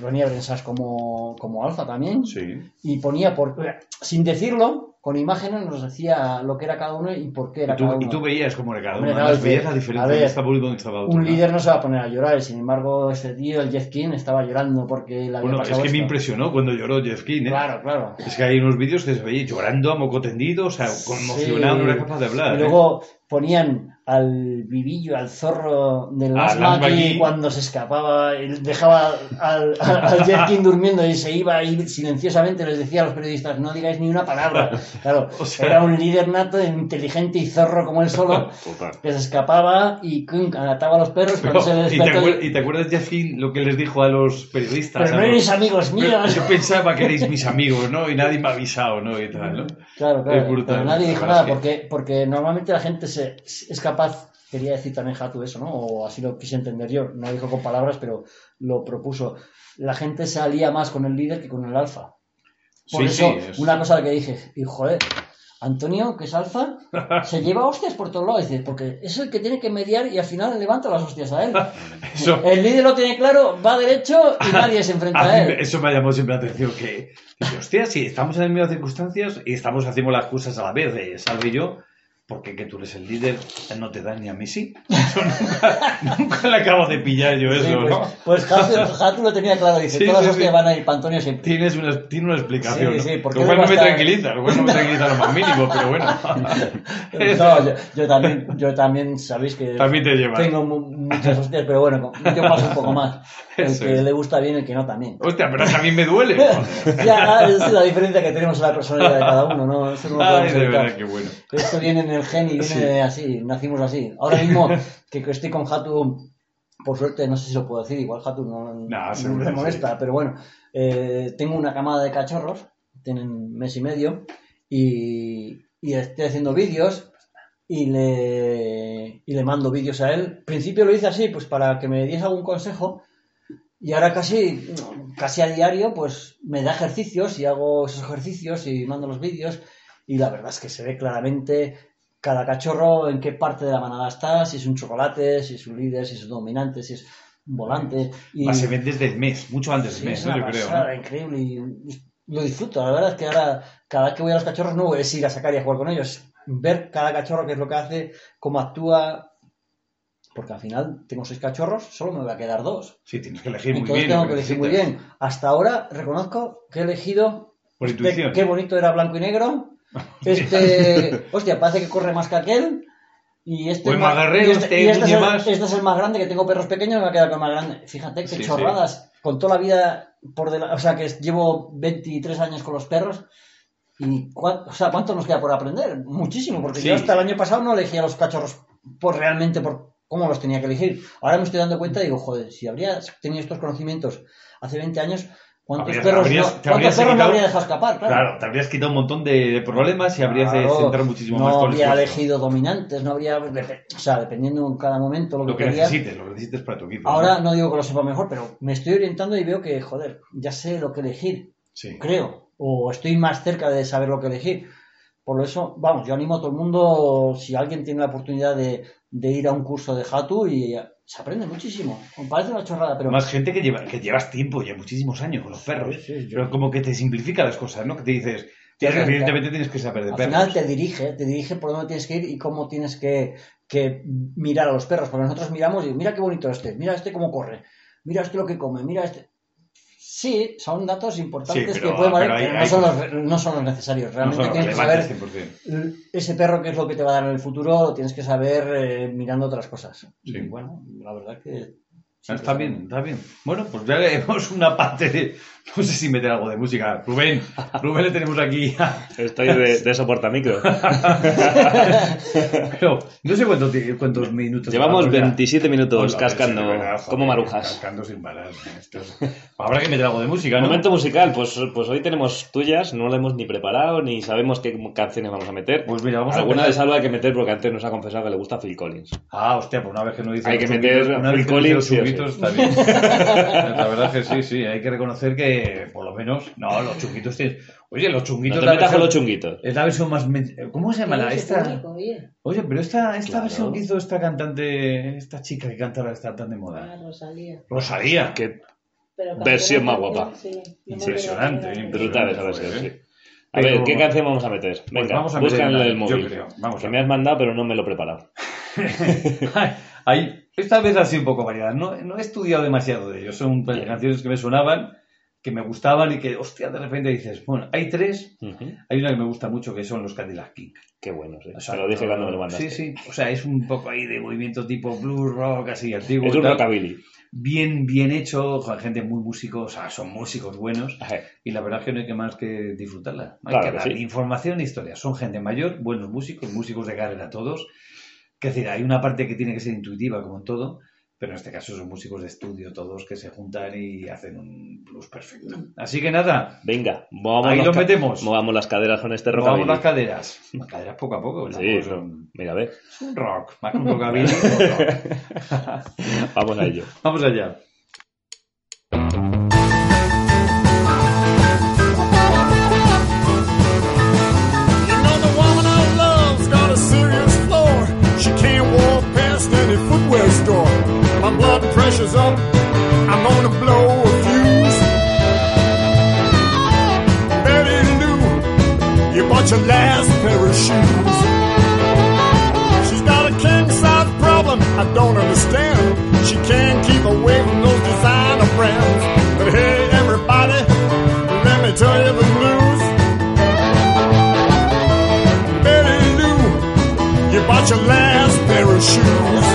ponía a Brensas como, como alfa también, Sí. y ponía, por, sin decirlo, con imágenes nos decía lo que era cada uno y por qué era Y tú, cada y uno. tú veías cómo era cada uno, veías la diferencia y. Un líder no se va a poner a llorar, y sin embargo, ese tío, el Jeff King, estaba llorando porque había Bueno, es que me esto. impresionó cuando lloró Jeff King, ¿eh? Claro, claro. Es que hay unos vídeos que se veía llorando a moco tendido, o sea, conmocionado, Sí. no era capaz de hablar. Y ¿eh? luego ponían al vivillo, al zorro del A Lance Lance Mackie Mackie. cuando se escapaba, y dejaba al, al, al Jeff King durmiendo y se iba y silenciosamente les decía a los periodistas, no digáis ni una palabra. (laughs) Claro, O sea- era un líder nato, inteligente y zorro como él solo, (laughs) Total. que se escapaba y ataba a los perros cuando se Pero, ¿y, te despertó. y te acuerdas, Jeff King, lo que les dijo a los periodistas? Pero no los- erais amigos míos. Yo pensaba que erais mis (laughs) amigos, ¿no? Y nadie me ha avisado, ¿no? Y tal, ¿no? Claro, claro. Pero nadie dijo nada porque, porque normalmente la gente se, es capaz, quería decir también Hatu eso, ¿no? O así lo quise entender yo. No dijo con palabras, pero lo propuso. La gente salía más con el líder que con el alfa. Por Sí, eso, sí, es- una cosa que dije, y joder, Antonio, que es alfa, se (laughs) lleva hostias por todos lados. Porque es el que tiene que mediar y al final levanta las hostias a él. (laughs) Eso, El líder lo tiene claro, va derecho y (laughs) nadie se enfrenta a él. eso me llamó siempre la atención, que, hostia, si estamos en las mismas circunstancias y estamos haciendo las cosas a la vez, eh, Salve y yo, porque que tú eres el líder, no te da ni a mí sí. (laughs) Nunca, nunca le acabo de pillar yo eso, Sí, pues, ¿no? pues Hatu (laughs) lo tenía claro, dice, Sí, todas las sí. van a ir para Antonio siempre. Tienes una, tiene una explicación, Sí, sí, porque lo cual no me estar- tranquiliza, lo cual no me (laughs) tranquiliza lo más mínimo, pero bueno. No, yo, yo también, yo también sabéis que También te lleva. tengo mu- muchas hostias, pero bueno, yo paso un poco más. El Eso que es. le gusta bien, el que no también. Hostia, pero también me duele. Ya, es la diferencia que tenemos en la personalidad de cada uno, ¿no? Eso no lo Ay, de verdad, qué bueno. Esto viene en el gen y viene Sí. así, nacimos así. Ahora mismo que estoy con Hatu, por suerte, no sé si lo puedo decir, igual Hatu no, no seguro me molesta, pero bueno, eh, tengo una camada de cachorros, tienen mes y medio, y, y estoy haciendo vídeos y le, y le mando vídeos a él. Al principio lo hice así, pues para que me diese algún consejo, y ahora casi, casi a diario, pues me da ejercicios y hago esos ejercicios y mando los vídeos. Y la verdad es que se ve claramente cada cachorro en qué parte de la manada está, si es un chocolate, si es un líder, si es un dominante, si es un volante. Y Más se ven desde el mes, mucho antes sí, del mes, es ¿no? yo creo. increíble. Y lo disfruto. La verdad es que ahora, cada vez que voy a los cachorros, no es ir a sacar y a jugar con ellos. Ver cada cachorro qué es lo que hace, cómo actúa. Porque al final tengo seis cachorros, solo me va a quedar dos. Sí, tienes que elegir muy Entonces bien. tengo que elegir muy bien. Hasta ahora reconozco que he elegido. Por intuición. qué bonito era blanco y negro. Este. (laughs) hostia, parece que corre más que aquel. Y este, O es más guerrero, y este, y este es el, más. este es el más grande, que tengo perros pequeños, me va a quedar con el más grande. Fíjate qué Sí, sí. chorradas. Con toda la vida por delante. O sea, que llevo 23 años con los perros. ¿Y cuán- o sea, cuánto nos queda por aprender? Muchísimo, porque Sí. yo hasta el año pasado no elegía los cachorros por realmente por cómo los tenía que elegir. Ahora me estoy dando cuenta y digo, joder, si habría tenido estos conocimientos hace 20 años, ¿cuántos perros, habrías- no, ¿cuántos perros habría dejado escapar? Claro. Claro, te habrías quitado un montón de, de problemas y habrías de Claro, centrar muchísimo no más el habría elegido dominantes, no habría. O sea, dependiendo en cada momento lo que, Lo que quería. necesites, lo que necesites para tu equipo. Ahora ¿no? no digo que lo sepa mejor, pero me estoy orientando y veo que, joder, ya sé lo que elegir, Sí. creo. O estoy más cerca de saber lo que elegir. Por eso, vamos, yo animo a todo el mundo, si alguien tiene la oportunidad de, de ir a un curso de Hatu y se aprende muchísimo. Parece una chorrada, pero Más gente que, lleva, que llevas tiempo, ya muchísimos años con los perros. Sí, Pero como que te simplifica las cosas, ¿no? Que te dices, Te "Tía, que orienta. evidentemente tienes que saber de al perros. final te dirige, te dirige por dónde tienes que ir y cómo tienes que, que mirar a los perros. Porque nosotros miramos y mira qué bonito este, mira este cómo corre, mira este lo que come, mira este. Sí, son datos importantes Sí, pero- que pueden valer, pero hay- pero no, hay son los, no son los necesarios. No Realmente tienes que saber 100%. ese perro qué es lo que te va a dar en el futuro, lo tienes que saber eh, mirando otras cosas. Sí. Y bueno, la verdad que... sí, está bien, está bien. Bueno, pues ya leemos una parte de... No sé si meter algo de música. Rubén, Rubén le tenemos aquí. Estoy de, de soportamicro. (laughs) Pero no sé cuántos, cuántos minutos. Llevamos llevamos ya. 27 minutos Hola, cascando sí, de verdad, joder, como marujas. Cascando sin parar. Esto es- Habrá que meter algo de música, ¿no? Momento musical, pues, pues hoy tenemos tuyas, no lo hemos ni preparado, ni sabemos qué canciones vamos a meter. Pues mira, vamos a Alguna de empezar- Salva hay que meter porque antes nos ha confesado que le gusta Phil Collins. Ah, hostia, pues una vez que no dice Hay que meter Phil Collins, chunguitos, sí. está bien. (laughs) La verdad es que sí, sí, hay que reconocer que por lo menos, no, los chunguitos tienen... Oye, los No chunguitos... te con versión- los chunguitos. Es la versión más... men- ¿Cómo se llama la esta? público, oye. Oye, pero esta, esta Claro. versión que hizo esta cantante, esta chica que canta ahora está tan de moda. Ah, Rosalía. Rosalía. Qué Versión más guapa. sí, no Impresionante, impresionante. brutal esa versión, sí. ¿eh? A Pero- ver, ¿qué canción vamos a meter? Pues Venga, vamos a meter el yo móvil. creo. Vamos que a me has mandado, pero no me lo he preparado. (laughs) (laughs) Hay, esta vez ha sido un poco variada. No, no he estudiado demasiado de ellos. Son canciones que me sonaban, que me gustaban y que, hostia, de repente dices, bueno, hay tres. Ujú. Hay una que me gusta mucho que son los Cadillac King. Qué bueno, sí. O sea, lo dije cuando me lo mandaste. Sí, sí. O sea, es un poco ahí de movimiento tipo blues rock, así antiguo. Es un rockabilly. Bien, bien hecho, con gente muy músico, o sea, son músicos buenos. Ajá. Y la verdad es que no hay que más que disfrutarla. Hay Claro que que dar sí. información e historia. Son gente mayor, buenos músicos, músicos de carrera todos. Que decir, hay una parte que tiene que ser intuitiva, como en todo, pero en este caso son músicos de estudio todos que se juntan y hacen un plus perfecto. Así que nada, Venga, movamos, Ahí las lo metemos. movamos las caderas con este movamos rockabilly. las caderas. (laughs) Las caderas poco a poco. Sí, Mira, a ver, es un rock, más que un rockabilly. rock. (laughs) vamos a ello. Vamos allá. pressure's up, I'm gonna blow a fuse. Betty Lou, you bought your last pair of shoes. She's got a king size problem, I don't understand. She can't keep away from those designer friends. But hey, everybody, let me tell you the news. Betty Lou, you bought your last pair of shoes.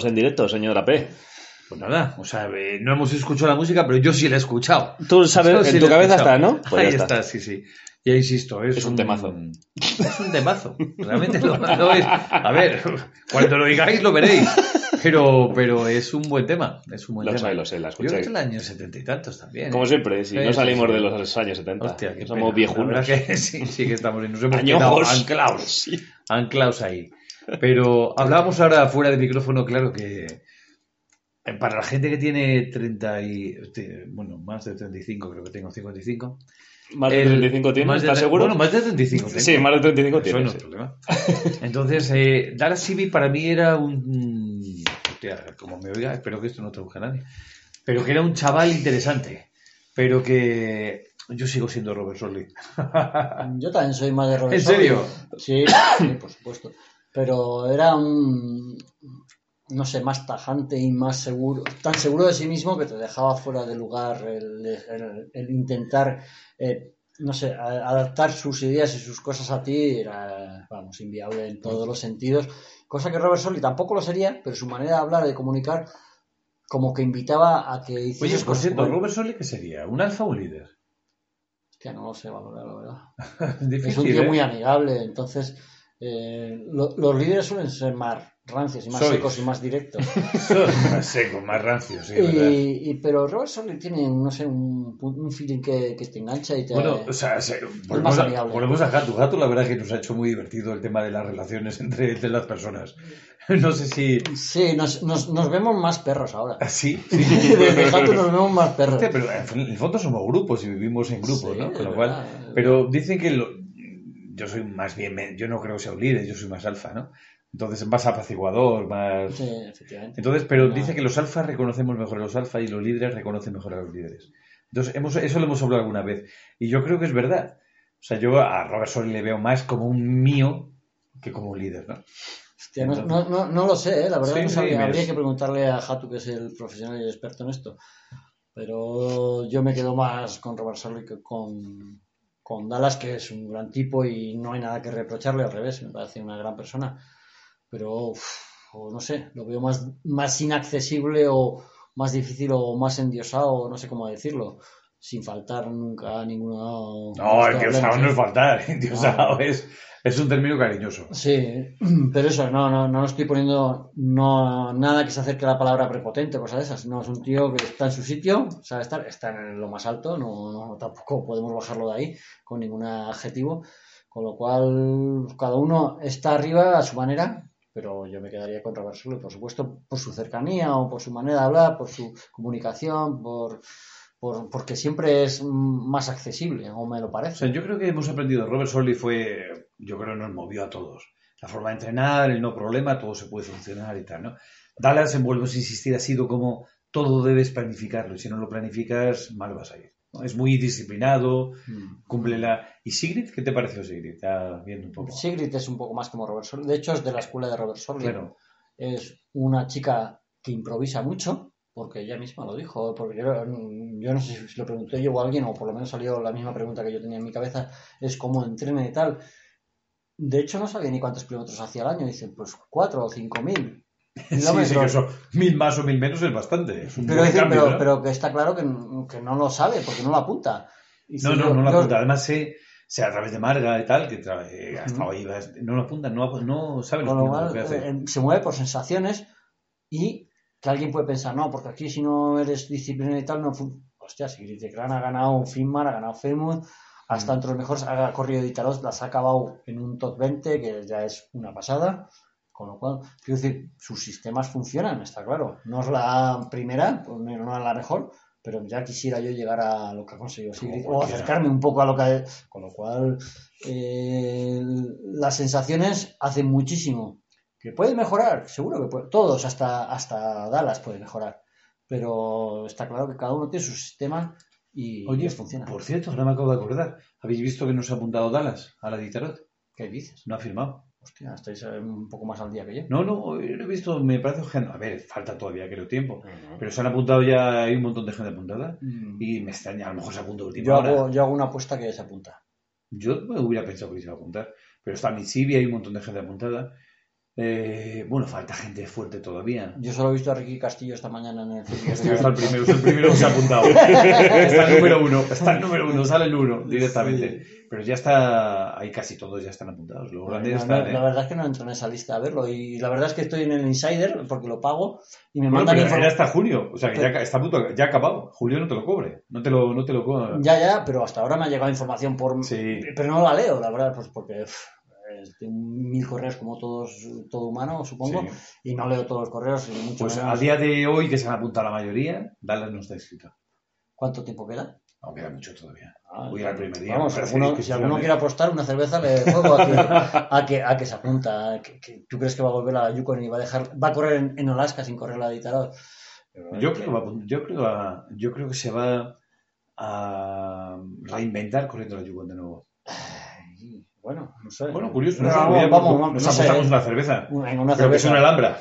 Estamos en directo, señora P. Pues nada, o sea, eh, no hemos escuchado la música, pero yo sí la he escuchado. Tú sabes, Yo sí en tu cabeza está, ¿no? Pues Ahí ya está. sí, sí. Ya insisto, es, Es un temazo. Es un temazo. Realmente lo, lo es. A ver, cuando lo digáis lo veréis. Pero, pero es un buen tema. Es un buen Lo tema. sé, lo sé, la Yo creo escuché. que es el año setenta y tantos también. Como ¿eh? siempre, si Sí, no salimos sí. de los años 70. Hostia, qué somos viejunos. Que (laughs) sí, sí que estamos nos hemos Añojos. quedado anclados. Anclados ahí. Pero hablábamos ahora fuera de micrófono, claro que eh, para la gente que tiene 30 y este, bueno, más de 35, creo que tengo 55. ¿Más de el- 35 tienes? más de ¿Estás seguro? Bueno, más de 35 tengo. Sí, más de 35 Eso tienes. no es problema. Entonces, eh, Dara Sibi para mí era un... hostia, como me oiga, espero que esto no traduzca a nadie. Pero que era un chaval interesante. Pero que yo sigo siendo Robert Sorley. Yo también soy más de (laughs) Robert ¿En serio? Sí, sí, por supuesto. Pero era un, no sé, más tajante y más seguro, tan seguro de sí mismo que te dejaba fuera de lugar el, el- el intentar, eh, no sé, adaptar sus ideas y sus cosas a ti era, vamos, inviable en todos los sentidos. Cosa que Robert Solly tampoco lo sería, pero su manera de hablar, de comunicar, como que invitaba a que hicieses Oye, por cierto, como. ¿Robert Sorley qué sería? ¿Un alfa o un líder? Hostia, no lo sé valorar, la verdad. (laughs) Difícil, es un tío ¿eh? muy amigable, entonces eh, lo- los líderes suelen ser más rancios y más secos y más directos. (laughs) más seco, más rancio, sí, y, y- pero Robert Solly tiene, no sé, un, un feeling que, que te engancha y te... Bueno, o sea, se- volvemos, a, volvemos a Gato. Gato, la verdad, que nos ha hecho muy divertido el tema de las relaciones entre, entre las personas. (laughs) No sé si. Sí, nos, nos, nos vemos más perros ahora. Sí, sí. (laughs) Desde Jato nos vemos más perros. Hostia, pero en el fondo somos grupos y vivimos en grupos, Sí, ¿no? es Con lo cual. es Pero dicen que lo- yo soy más bien. Yo no creo que sea un líder, yo soy más alfa, ¿no? Entonces, más apaciguador, más. Sí, efectivamente. Entonces, pero No. dice que los alfas reconocemos mejor a los alfas y los líderes reconocen mejor a los líderes. Entonces, hemos, eso lo hemos hablado alguna vez. Y yo creo que es verdad. O sea, yo a Robert Solly le veo más como un mío que como un líder, ¿no? Hostia, no, no, no, no lo sé, ¿eh? la verdad Sí, no sí, me- Habría que preguntarle a Jatu, que es el profesional y el experto en esto. Pero yo me quedo más con Robert Solly que con, con Dallas, que es un gran tipo y no hay nada que reprocharle, al revés, me parece una gran persona. Pero, no sé, lo veo más, más inaccesible o más difícil o más endiosado, no sé cómo decirlo, sin faltar nunca a ninguno. No, el diosado no es faltar, el diosado es, es un término cariñoso. Sí, (clears throat) pero eso, no, no, no estoy poniendo no, nada que se acerque a la palabra prepotente, cosas de esas. No, es un tío que está en su sitio, sabe estar, está en lo más alto, no, no tampoco podemos bajarlo de ahí con ningún adjetivo. Con lo cual, cada uno está arriba a su manera, pero yo me quedaría con Robert por supuesto, por su cercanía o por su manera de hablar, por su comunicación, por, por porque siempre es más accesible, o me lo O parece. sea, yo creo que hemos aprendido. Robert Solly fue, yo creo, nos movió a todos. La forma de entrenar, el no problema, todo se puede solucionar y tal, ¿no? Dallas, vuelves a insistir, ha sido como todo debes planificarlo y si no lo planificas, mal vas a ir. ¿no? Es muy disciplinado, Mm. cumple la... ¿Y Sigrid? ¿Qué te pareció Sigrid? Está viendo un poco. Sigrid es un poco más como Robert Sorley. De hecho, es de la escuela de Robert Sorley. Claro. Es una chica que improvisa mucho, porque ella misma lo dijo. Porque yo, yo no sé si lo pregunté yo o alguien, o por lo menos salió la misma pregunta que yo tenía en mi cabeza: es cómo entrena y tal. De hecho, no sabía ni cuántos kilómetros hacía al año. Dicen, pues cuatro o cinco mil. (laughs) Sí, sí, que eso, mil más o mil menos es bastante. Es un Pero, buen dice, cambio, pero, pero que está claro que, que no lo sabe, porque no lo apunta. No, no, yo- no lo yo- apunta. Además, sé, sé a través de Marga y tal, que eh, ha estado Ujú. ahí, no lo apunta, no, no sabe los lo cual, que hace. eh, se mueve por sensaciones y que alguien puede pensar, no, porque aquí si no eres disciplinado y tal, no fun-". Hostia, si Gran ha ganado Finmar, ha ganado Famous, ha estado entre los mejores, ha corrido de Italos, las ha acabado en un top 20, que ya es una pasada. Con lo cual, quiero decir, sus sistemas funcionan, está claro. No es la primera, pues no no es la mejor, pero ya quisiera yo llegar a lo que ha conseguido Sigrid, o acercarme un poco a lo que ha... Con lo cual, eh, las sensaciones hacen muchísimo. ¿Que puede mejorar? Seguro que puede. Todos, hasta, hasta Dallas puede mejorar. Pero está claro que cada uno tiene su sistema y Oye, funciona. por cierto, ahora me acabo de acordar. ¿Habéis visto que nos ha apuntado Dallas a la de Tarot? ¿Qué dices? No ha firmado. Hostia, estáis eh, un poco más al día que yo. No, no, eh, lo he visto, me parece que... A ver, falta todavía, creo, tiempo. Pero se han apuntado ya, hay un montón de gente apuntada. Mm. Y me extraña, a lo mejor se apunta última yo, hora. hago, yo hago una apuesta que se apunta. Yo me hubiera pensado que se iba a apuntar. Pero está Mitsubishi, hay un montón de gente apuntada. Eh, bueno, falta gente fuerte todavía. Yo solo he visto a Ricky Castillo esta mañana en el Sí, está el primero, es el primero que se ha apuntado. (laughs) Está el número uno, está el número uno, sale el uno directamente. Pero ya está, ahí casi todos ya están apuntados. No, están, no, ¿eh? La verdad es que no entro en esa lista a verlo. Y la verdad es que estoy en el Insider porque lo pago y me Bueno, mandan información. hasta junio, o sea que ya está punto, ya ha acabado. Julio no te lo cobre, no te lo, no te lo cobre. Ya, ya, pero hasta ahora me ha llegado información por... Sí. Pero no la leo, la verdad, pues porque tengo mil correos como todos, todo humano, supongo, Sí. y no leo todos los correos y mucho Pues menos. a día de hoy que se han apuntado la mayoría, Dallas no está escrito. ¿Cuánto tiempo queda? Aún queda mucho todavía. Ah, Voy al primer día. Vamos, si alguno un- quiere apostar una cerveza, le juego a que, (laughs) a que, a que se apunta. a que- que- ¿Tú crees que va a volver a la Yukon y va a dejar, va a correr en, en Alaska sin correr la de Yo creo, que va yo, creo yo creo que se va a reinventar corriendo la Yukon de nuevo. (sighs) Bueno, no sé. Bueno, curioso. No, no sé, vamos, vamos, vamos, nos no sé. apostamos una cerveza. Una Creo que es una alhambra.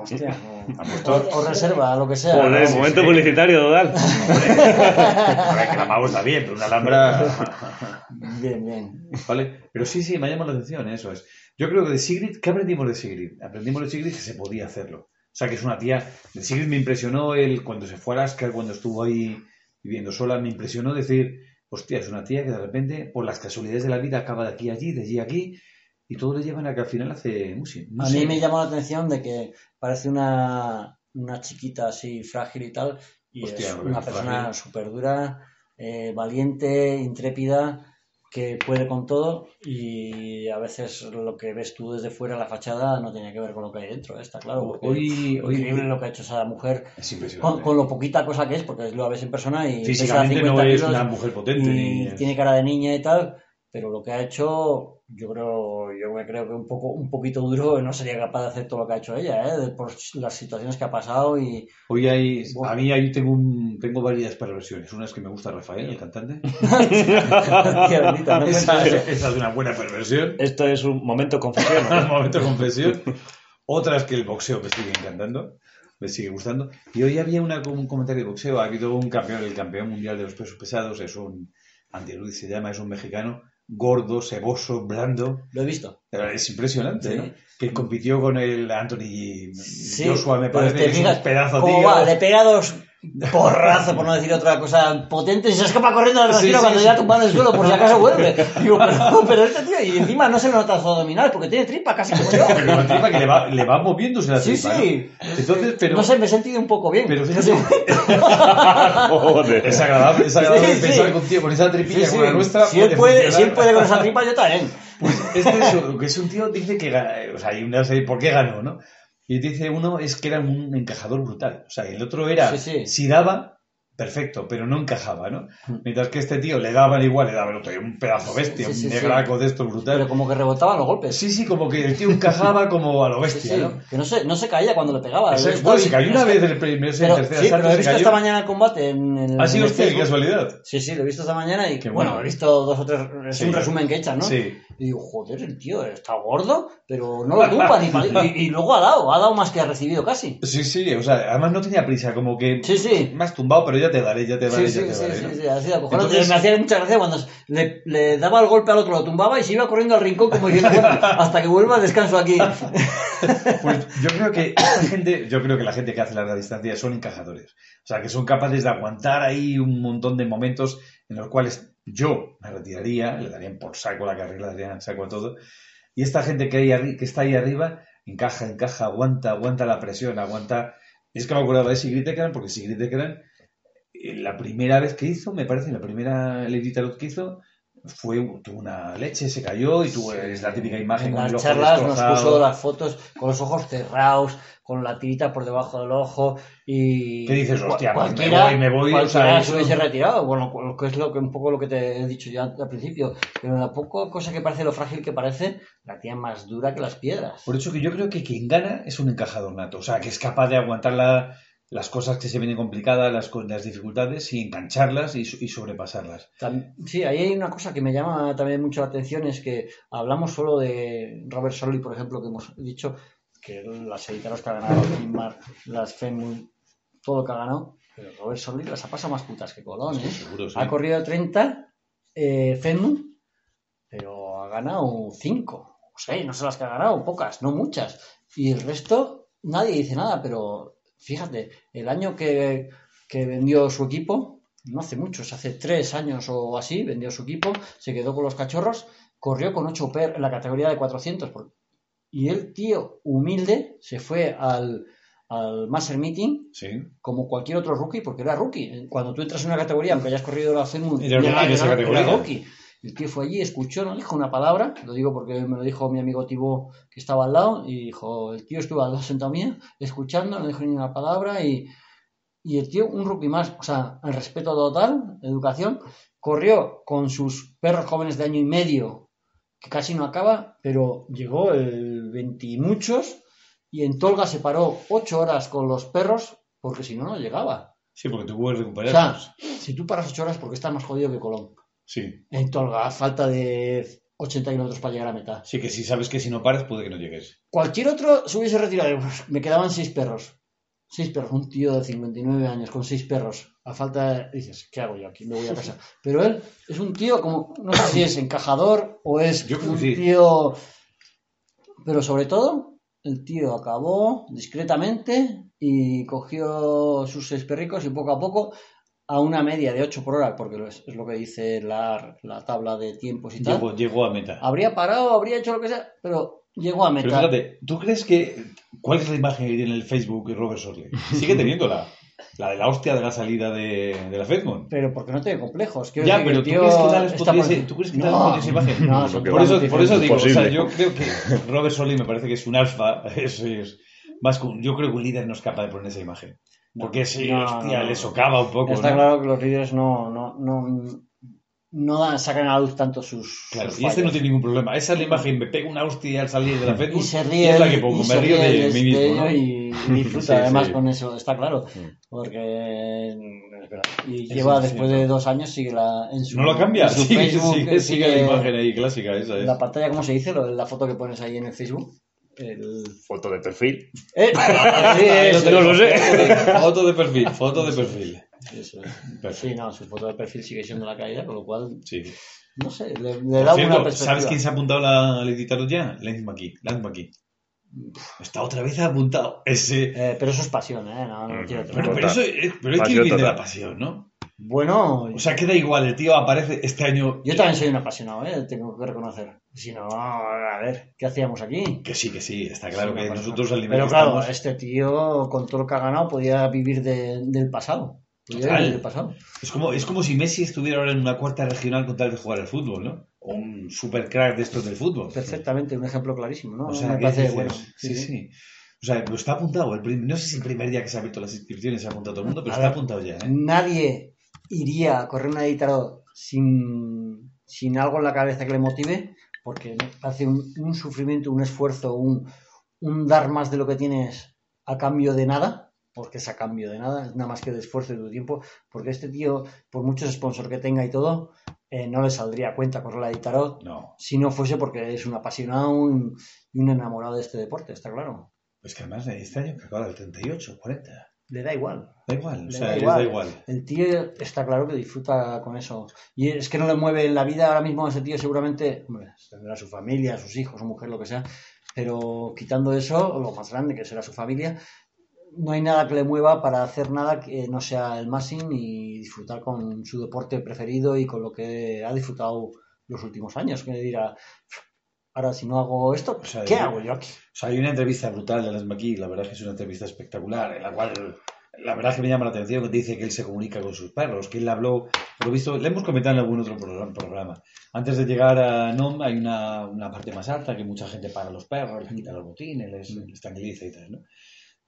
Hostia, (laughs) o, o reserva, lo que sea. Joder, sí, momento sí. publicitario total. (laughs) A ver, que la Mago está bien, pero una alhambra. (laughs) Bien, bien. ¿Vale? Pero sí, sí, me ha llamado la atención, eso es. Yo creo que de Sigrid, ¿qué aprendimos de Sigrid? Aprendimos de Sigrid que se podía hacerlo. O sea, que es una tía. De Sigrid me impresionó el cuando se fue a Alaska, cuando estuvo ahí viviendo sola, me impresionó decir, hostia, es una tía que de repente, por las casualidades de la vida, acaba de aquí a allí, de allí a aquí, y todo le llevan a que al final hace música. A mí me llamó la atención de que parece una, una chiquita así frágil y tal, y Hostia, es una persona súper dura, eh, valiente, intrépida, que puede con todo y a veces lo que ves tú desde fuera, la fachada, no tiene que ver con lo que hay dentro, ¿eh? está claro. porque Hoy- hoy- increíble lo que ha hecho esa mujer, Es con, con lo poquita cosa que es, porque lo ves en persona y pesa Físicamente 50 no es una mujer potente. y ni es- tiene cara de niña y tal, pero lo que ha hecho, yo creo, yo me creo que un poco, un poquito duro no sería capaz de hacer todo lo que ha hecho ella, ¿eh? Por las situaciones que ha pasado y Hoy hay, Buah. a mí ahí tengo, un, tengo varias perversiones. Una es que me gusta Rafael, el cantante. (laughs) Bendita, no esa, esa es una buena perversión. Esto es un momento confesión. (laughs) Un momento confesión. Otra es que el boxeo me sigue encantando, me sigue gustando. Y hoy había una, un comentario de boxeo. Ha habido un campeón, el campeón mundial de los pesos pesados, es un Andy Ruiz se llama, es un mexicano gordo, seboso, blando. Lo he visto. Pero Es impresionante, Sí. ¿no? Que compitió con el Anthony Sí, Joshua, me parece que es un pedazo tío. va, le pega dos porrazos, por no decir otra cosa potente, y se escapa corriendo al Sí, retiro sí, cuando sí. ya tumba en el suelo, por si acaso vuelve. (laughs) Digo, pero, pero este tío, y encima no se le nota los abdominales, porque tiene tripa casi como yo. (laughs) Pero la tripa que le va, le va moviéndose la Sí, tripa, sí. ¿no? Entonces, pero... No sé, me he sentido un poco bien. Pero fíjate, Joder. es agradable, es agradable Sí, sí. pensar que un tío con esa tripilla Sí, sí. como la nuestra si, él puede, funcionar. si él puede con esa tripa, yo también. Pues este es, que es un tío, dice que gana, o sea, hay una serie, ¿por qué ganó, no? Y dice uno es que era un encajador brutal. O sea, el otro era, Sí, sí. si daba, perfecto, pero no encajaba, ¿no? Mm. Mientras que este tío le daban igual, le daba el otro, un pedazo bestia, Sí, sí, un sí. negraco de esto brutal. Pero como que rebotaban los golpes. Sí, sí, como que el tío encajaba como a lo bestia. Que no se, no se caía cuando le pegaba. Lo bueno, se cayó una vez en el primer Pero, en tercer sí, pero asalto, he visto cayó. esta mañana el combate en hostia, qué Facebook. casualidad. Sí, sí, lo he visto esta mañana y bueno, bueno. he visto dos o tres. Es un resumen que echan, ¿no? Sí. Y digo, joder, el tío está gordo, pero no lo tumba y, y luego ha dado, ha dado más que ha recibido casi. Sí, sí, o sea, además no tenía prisa, como que Sí, sí. me has tumbado, pero ya te daré, ya te daré, Sí, ya sí, te sí, daré. sí, ¿no? sí, así de acojonante. Entonces- Me hacía mucha gracia cuando le, le daba el golpe al otro, lo tumbaba y se iba corriendo al rincón como diciendo, bueno, hasta que vuelva descanso aquí. (laughs) Pues yo creo que esta gente, yo creo que la gente que hace larga distancia son encajadores. O sea, que son capaces de aguantar ahí un montón de momentos en los cuales yo me retiraría, le darían por saco la carrera, le darían saco a todo. Y esta gente que, hay que está ahí arriba, encaja, encaja, aguanta, aguanta la presión, aguanta. Y es que me acordaba de Sigrid Ekran, porque Sigrid Ekran, eh, la primera vez que hizo, me parece, la primera Lady Tarot que hizo, fue, tuvo una leche, se cayó y tuvo es la típica imagen En con el las ojo charlas nos destrozado. puso las fotos con los ojos cerrados, con la tirita por debajo del ojo y... ¿Qué dices? Hostia, pues me cualquiera, voy, me voy, o cualquiera sea, se hubiese retirado, bueno, que es lo que un poco lo que te he dicho ya al principio, pero la poco cosa que parece, lo frágil que parece, la tía más dura que las piedras. Por eso que yo creo que quien gana es un encajador nato. O sea, que es capaz de aguantar la- las cosas que se vienen complicadas, las, dificultades y engancharlas y, so- y sobrepasarlas. Sí, ahí hay una cosa que me llama también mucho la atención, es que hablamos solo de Robert Solly, por ejemplo, que hemos dicho que las editoras que ha ganado, Inmar, las Fenway, todo lo que ha ganado, pero Robert Solly las ha pasado más putas que Colón, ¿eh? Seguro, sí. Ha corrido 30 eh, pero ha ganado 5 o 6, no sé las que ha ganado, pocas, no muchas. Y el resto, nadie dice nada, pero fíjate, el año que, que vendió su equipo, no hace muchos, hace tres años o así, vendió su equipo, se quedó con los cachorros, corrió con 8 per en la categoría de 400. por- Y el tío humilde se fue al, al Master Meeting Sí. como cualquier otro rookie, porque era rookie. Cuando tú entras en una categoría, aunque hayas corrido la FEMU, Era categoría. rookie. El tío fue allí, escuchó, no dijo una palabra, lo digo porque me lo dijo mi amigo Tibo que estaba al lado, y dijo, el tío estuvo al lado sentado mío, escuchando, no dijo ni una palabra, y, y el tío, un rookie más, o sea, el respeto total, educación, corrió con sus perros jóvenes de año y medio, que casi no acaba, pero llegó el 20 y muchos, y en Tolga se paró ocho horas con los perros, porque si no, no llegaba. Sí, porque que O recuperar. sea, si tú paras ocho horas, porque estás más jodido que Colón. Sí. En Tolga, a falta de 80 kilómetros para llegar a meta. Sí, que si sabes que si no paras puede que no llegues. Cualquier otro se hubiese retirado. Me quedaban seis perros. Seis perros. Un tío de 59 años con seis perros. A falta de... Dices, ¿qué hago yo aquí? Me voy a casa. (laughs) Pero él es un tío como... No sé si es encajador o es Yo un sí. tío... Pero sobre todo, el tío acabó discretamente y cogió sus seis perricos y poco a poco a una media de 8 por hora, porque es, lo que dice la, la tabla de tiempos y tal. Llegó, llegó a meta. Habría parado, habría hecho lo que sea, pero llegó a Pero meta. fíjate, ¿tú crees que... ¿Cuál es la imagen que tiene en el Facebook de Robert Sorley? Sigue teniéndola. La de la hostia de la salida de, de la Fedmont. Pero porque no tiene complejos. Quiero Ya, que pero el ¿tú crees que Dallas podría ser- ¿tú crees que No, Dallas podría ser imagen? No, que Por eso, por eso digo, o sea, yo creo que Robert Solly me parece que es un alfa, (laughs) es, es más que un- yo creo que un líder no es capaz de poner esa imagen. Porque si, no, hostia, le socava un poco, Está ¿no? claro que los líderes no, no, no, no sacan a la luz tanto sus. Claro, sus y este no tiene ningún problema. Esa es la imagen, me pego una hostia al salir de la Fedmont Y se ríe. es la que pongo, me río ríe de mí mismo, ello ¿no? y, (laughs) disfruta Sí, además sí. con eso, está claro. Porque. Y lleva después de dos años, sigue la. En su, No lo cambia, sigue, Facebook, sigue, sigue la sigue imagen ahí clásica, esa es. La pantalla, ¿cómo se dice? La foto que pones ahí en el Facebook. El... Foto de perfil. Eh, (laughs) sí, no lo sé. (laughs) Foto de, perfil, foto de perfil. Eso es. No, su foto de perfil sigue siendo la caída, con lo cual, Sí. no sé, le, da cierto, una perspectiva. ¿Sabes quién se ha apuntado a la, al editarlo ya? Lance McKee. Lance McKee. Está otra vez apuntado. Ese. Eh, pero eso es pasión, ¿eh? No, no quiero Pero, pero eso es- pero hay que vivir de la pasión, ¿no? Bueno, O sea, queda igual, el tío aparece este año. yo también soy un apasionado, ¿eh? Tengo que reconocer. Si no, a ver, ¿qué hacíamos aquí? Que sí, que sí, está claro Sí, que nosotros al nivel Pero que claro, estamos- este tío, con todo lo que ha ganado, podía vivir de- del pasado. Podía vivir del pasado. Es como, es como si Messi estuviera ahora en una cuarta regional con tal de jugar al fútbol, ¿no? O un super crack de estos del fútbol. Perfectamente, un ejemplo clarísimo, ¿no? O sea, Me ¿qué parece bueno. Sí, sí. O sea, pero está apuntado. El prim- No sé si el primer día que se han abierto las inscripciones se ha apuntado todo el mundo, pero A está ver. apuntado ya, ¿eh? Nadie iría a correr una editarot sin, sin algo en la cabeza que le motive, porque hace un, un sufrimiento, un esfuerzo, un, un dar más de lo que tienes a cambio de nada, porque es a cambio de nada, es nada más que de esfuerzo y de tu tiempo, porque este tío, por muchos sponsors que tenga y todo, eh, no le saldría a cuenta correr la editarot No. si no fuese porque es un apasionado un- y un enamorado de este deporte, está claro. Es que además este año que acaba el 38, 40. Le da igual. Da igual, o Le sea, da les igual. da igual. El tío está claro que disfruta con eso. Y es que no le mueve en la vida ahora mismo a ese tío, seguramente hombre, tendrá su familia, sus hijos, su mujer, lo que sea. Pero quitando eso, lo más grande que será su familia, no hay nada que le mueva para hacer nada que no sea el Massing y disfrutar con su deporte preferido y con lo que ha disfrutado los últimos años. Que le dirá, ahora si no hago esto, O sea, ¿qué yo- hago yo aquí? O sea, hay una entrevista brutal de las McKee, la verdad es que es una entrevista espectacular, en la cual la verdad es que me llama la atención que dice que él se comunica con sus perros, que él habló, por lo visto, le hemos comentado en algún otro programa. programa. Antes de llegar a NOM hay una, una parte más alta que mucha gente para los perros, les quita los botines, les, les tranquiliza y tal, ¿no?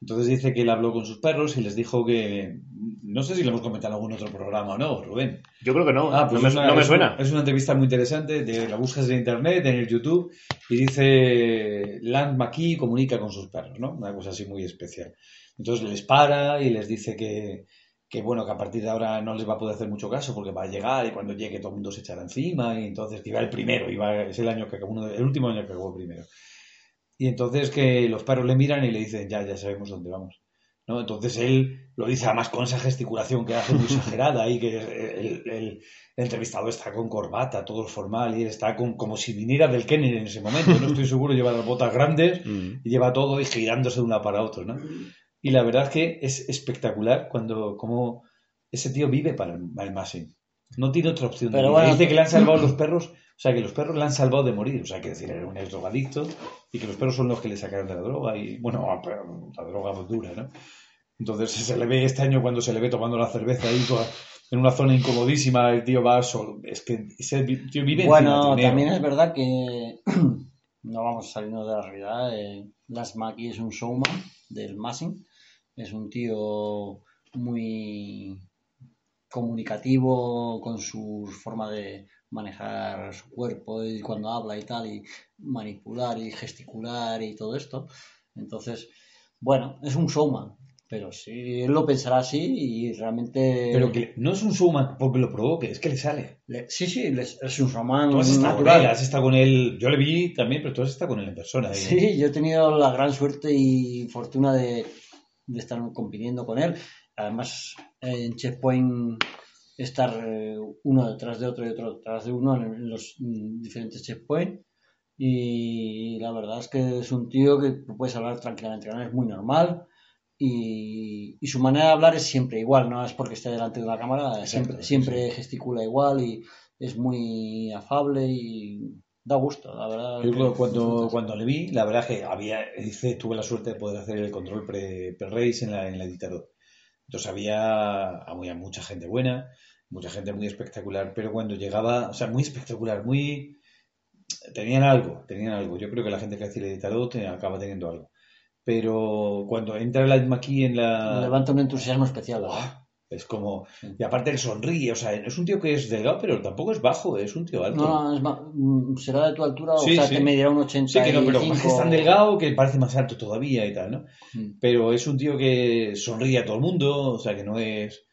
Entonces dice que él habló con sus perros y les dijo que, no sé si le hemos comentado en algún otro programa o no, Rubén, Yo creo que no. Ah, pues no, es me, una- no me es suena. una- es una entrevista muy interesante, de, la buscas en internet, en el YouTube, y dice Land McKee comunica con sus perros, ¿no? Una cosa así muy especial. Entonces les para y les dice que, que, bueno, que a partir de ahora no les va a poder hacer mucho caso porque va a llegar y cuando llegue todo el mundo se echará encima y entonces que iba el primero, iba, es el año que acabó, uno el último año que acabó primero. Y entonces que los perros le miran y le dicen, ya, ya sabemos dónde vamos. ¿no? Entonces él lo dice además con esa gesticulación que hace muy (laughs) exagerada y que el, el- el entrevistado está con corbata, todo formal y él está con, como si viniera del Kenner en ese momento, no estoy seguro, lleva las botas grandes (laughs) Mm. y lleva todo y girándose de una para otro, ¿no? Y la verdad es que es espectacular cuando como ese tío vive para el, el Massing. No tiene otra opción. Pero bueno, Dice que le han salvado los perros, o sea, que los perros le han salvado de morir. O sea, que decir, era un ex drogadicto y que los perros son los que le sacaron de la droga y, bueno, a- pero la droga dura, ¿no? Entonces (laughs) se le ve este año cuando se le ve tomando la cerveza ahí en una zona incomodísima, el tío va solo. Es que ese tío vive Bueno, también es verdad que (clears throat) no vamos saliendo de la realidad. Eh, Las Maki es un showman del Massing. Es un tío muy comunicativo con su forma de manejar su cuerpo y cuando habla y tal, y manipular y gesticular y todo esto. Entonces, bueno, es un showman. Pero sí, él lo pensará así y realmente... Pero que no es un showman porque lo provoque, es que le sale. le- sí, sí, les- es un showman Tú has natural. él, has estado con él. Yo le vi también, pero tú has estado con él en persona. ¿eh? Sí, yo he tenido la gran suerte y fortuna de, de estar compitiendo con él. Además, en Checkpoint estar eh, uno detrás de otro y otro detrás de uno en, los mm, diferentes checkpoints. Y la verdad es que es un tío que puedes hablar tranquilamente con él, es muy normal. Y, y su manera de hablar es siempre igual, no es porque esté delante de una cámara, siempre, sí, siempre gesticula igual y es muy afable y da gusto, la verdad. Yo creo que cuando, cuando le vi, la verdad es que había, dice, tuve la suerte de poder hacer el control pre- pre-race en la, en la editador. Entonces había, había mucha gente buena, mucha gente muy espectacular, pero cuando llegaba, o sea, muy espectacular, muy... Tenían algo, tenían algo. Yo creo que la gente que hace el editador te- acaba teniendo algo. Pero cuando entra el McKee en la... Levanta un entusiasmo especial, ¿verdad? Es como... Y aparte él sonríe, o sea, es un tío que es delgado, pero tampoco es bajo, es un tío alto. No, no, es más, mm, será de tu altura, Sí, o sea, sí. te medirá un 85. Sí, que no, pero que es tan delgado que parece más alto todavía y tal, ¿no? Mm. Pero es un tío que sonríe a todo el mundo, o sea, que no es...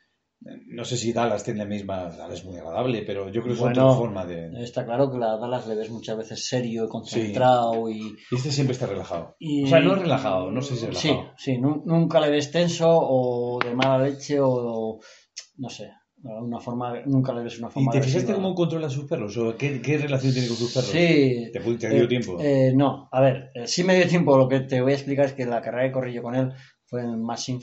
No sé si Dallas tiene la misma... Dallas es muy agradable, pero yo creo que es Bueno, otra forma de... Está claro que la Dallas le ves muchas veces serio y concentrado y, Y este siempre está relajado. y- O sea, no es relajado, no sé si es Sí, relajado. sí, nu- nunca le ves tenso o de mala leche o no sé, una forma, nunca le ves una ¿Y forma te fijaste cómo controla a sus perros? ¿O qué, qué relación tiene con sus perros? Sí. ¿Te, te dio Eh, tiempo? eh, no, a ver, eh, sí me dio tiempo. Lo que te voy a explicar es que la carrera que corrí yo con él fue en Machine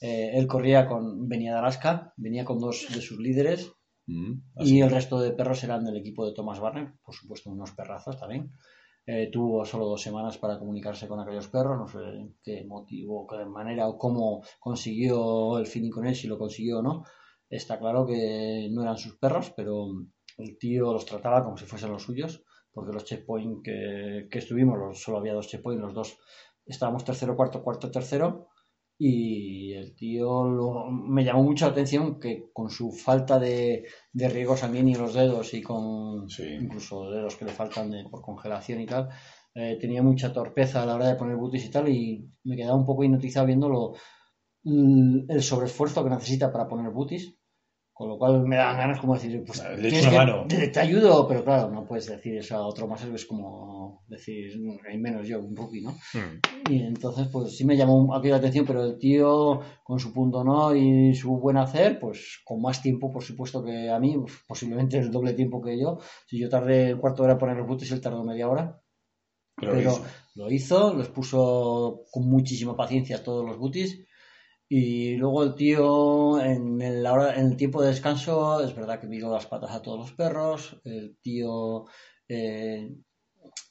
Eh, él corría con, venía de Alaska, venía con dos de sus líderes Mm, y el resto de perros eran del equipo de Thomas Barner, por supuesto unos perrazos también. Eh, tuvo solo dos semanas para comunicarse con aquellos perros, no sé qué motivo, qué manera o cómo consiguió el feeling con él, si lo consiguió o no. Está claro que no eran sus perros, pero el tío los trataba como si fuesen los suyos, porque los checkpoints que, que estuvimos, los- solo había dos checkpoints, los dos estábamos tercero, cuarto, cuarto, tercero, y el tío lo- me llamó mucho la atención que con su falta de, de riego sanguíneo en los dedos y con Sí. incluso dedos que le faltan de- por congelación y tal, eh, tenía mucha torpeza a la hora de poner butis y tal, y me quedaba un poco hipnotizado viendo lo- l- el sobreesfuerzo que necesita para poner butis. Con lo cual me dan ganas como decir, pues Le echo tienes una que- mano. te, te ayudo, pero claro, no puedes decir eso a otro más, es como decir, hay menos yo, un rookie, ¿no? Mm. Y entonces, pues sí me llamó aquí la atención, pero el tío, con su punto no y su buen hacer, pues con más tiempo, por supuesto, que a mí, pues, posiblemente el doble tiempo que yo. Si yo tardé un cuarto de hora en poner los butis, él tardó media hora. Pero Pero eso. lo hizo, los puso con muchísima paciencia todos los butis. Y luego el tío, en el, hora- en el tiempo de descanso, es verdad que miró las patas a todos los perros. El tío eh,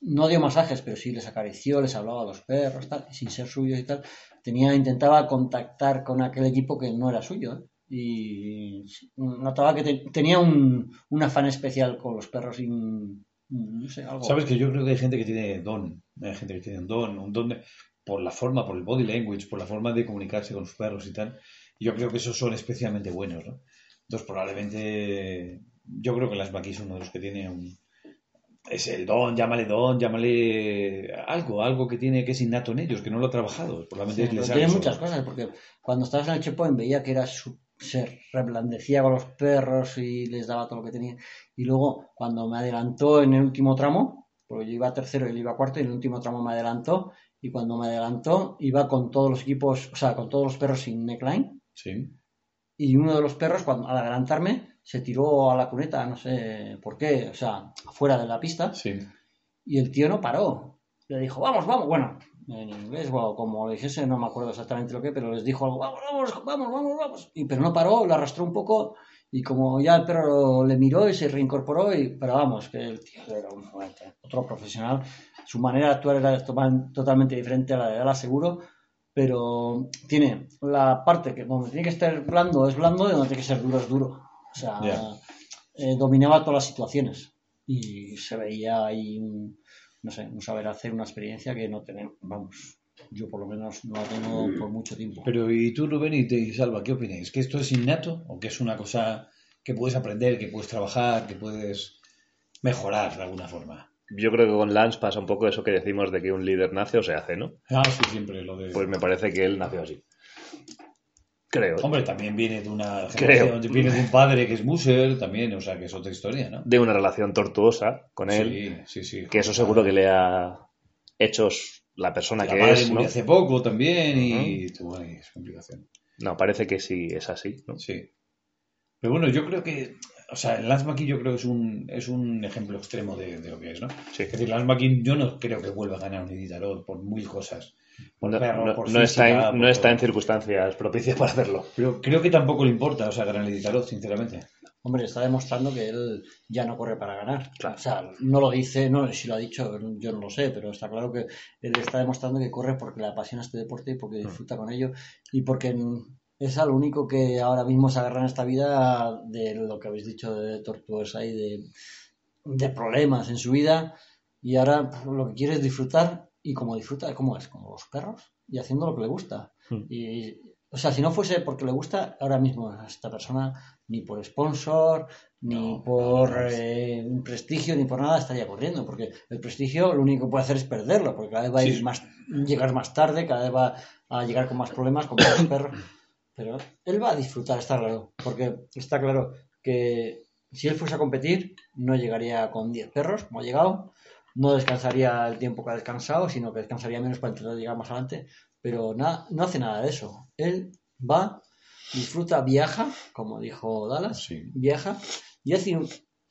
no dio masajes, pero sí les acarició, les hablaba a los perros, tal, sin ser suyos y tal. Tenía, intentaba contactar con aquel equipo que no era suyo. ¿eh? Y notaba que te- tenía un, un afán especial con los perros y no sé, algo. Sabes que yo creo que hay gente que tiene don, hay gente que tiene un don, un don de- por la forma, por el body language, por la forma de comunicarse con sus perros y tal. Yo creo que esos son especialmente buenos, ¿no? Entonces probablemente, yo creo que las Maquis son uno de los que tiene un, es el don, llámale don, llámale algo, algo que tiene que es innato en ellos, que no lo ha trabajado, probablemente Sí, les tiene solo. muchas cosas, porque cuando estabas en el checkpoint veía que era su- se reblandecía con los perros y les daba todo lo que tenía. Y luego, cuando me adelantó en el último tramo, porque yo iba tercero y él iba cuarto, y en el último tramo me adelantó, y cuando me adelantó, iba con todos los equipos, o sea, con todos los perros sin neckline, Sí, y uno de los perros, cuando, al adelantarme, se tiró a la cuneta, no sé por qué, o sea, afuera de la pista, sí. y el tío no paró. Le dijo, vamos, vamos. Bueno, en inglés, o como le dijese, no me acuerdo exactamente lo que, pero les dijo algo, vamos, vamos, vamos, vamos, vamos. Y, pero no paró, lo arrastró un poco y como ya el perro le miró y se reincorporó, y, pero vamos, que el tío era un, otro profesional. Su manera de actuar era to- totalmente diferente a la de Dallas, seguro. Pero tiene la parte que donde tiene que estar blando es blando y donde tiene que ser duro es duro. O sea, Ya. eh, dominaba todas las situaciones y se veía ahí un, no sé, un saber hacer, una experiencia que no tenemos, vamos, yo por lo menos no la tengo por mucho tiempo. Pero y tú, Rubén y, te, y Salva, ¿qué opináis? ¿Que esto es innato o que es una cosa que puedes aprender, que puedes trabajar, que puedes mejorar de alguna forma? Yo creo que con Lance pasa un poco eso que decimos de que un líder nace o se hace, ¿no? Ah, sí, siempre lo de... Pues me parece que él nació así. Creo. Hombre, también viene de una Creo. viene de un padre que es Muser, también, o sea, que es otra historia, ¿no? De una relación tortuosa con él, Sí, sí, sí. que eso seguro que le ha hecho la persona La que madre es, ¿no? murió hace poco también y tuvo ahí su complicación. No, parece que sí es así, ¿no? Sí. Pero bueno, yo creo que, o sea, el Lance McKee yo creo que es un, es un ejemplo extremo de, de lo que es, ¿no? Sí. Es decir, Lance McKee yo no creo que vuelva a ganar un Iditarod por mil cosas. Por No, perro, no- por no está, física, en, por no está todo. en circunstancias propicias para hacerlo. Pero creo que tampoco le importa, o sea, ganar el Iditarod, sinceramente. Hombre, está demostrando que él ya no corre para ganar. Claro. O sea, no lo dice, no si lo ha dicho, yo no lo sé, pero está claro que él está demostrando que corre porque le apasiona este deporte y porque disfruta con ello y porque es al único que ahora mismo se agarra en esta vida de lo que habéis dicho de tortuosa y de, de problemas en su vida y ahora pues, lo que quiere es disfrutar y como disfruta, ¿cómo es? Como los perros y haciendo lo que le gusta. Hmm. Y, o sea, si no fuese porque le gusta, ahora mismo a esta persona ni por sponsor, ni No, por no, eh, un prestigio, ni por nada estaría corriendo, porque el prestigio lo único que puede hacer es perderlo, porque cada vez va a ir más, llegar más tarde, cada vez va a llegar con más problemas, con más (coughs) perros. Pero él va a disfrutar, está claro, porque está claro que si él fuese a competir, no llegaría con 10 perros, como ha llegado, no descansaría el tiempo que ha descansado, sino que descansaría menos para intentar llegar más adelante, pero nada, no hace nada de eso. Él va disfruta, viaja, como dijo Dallas, Sí. viaja y hace, un-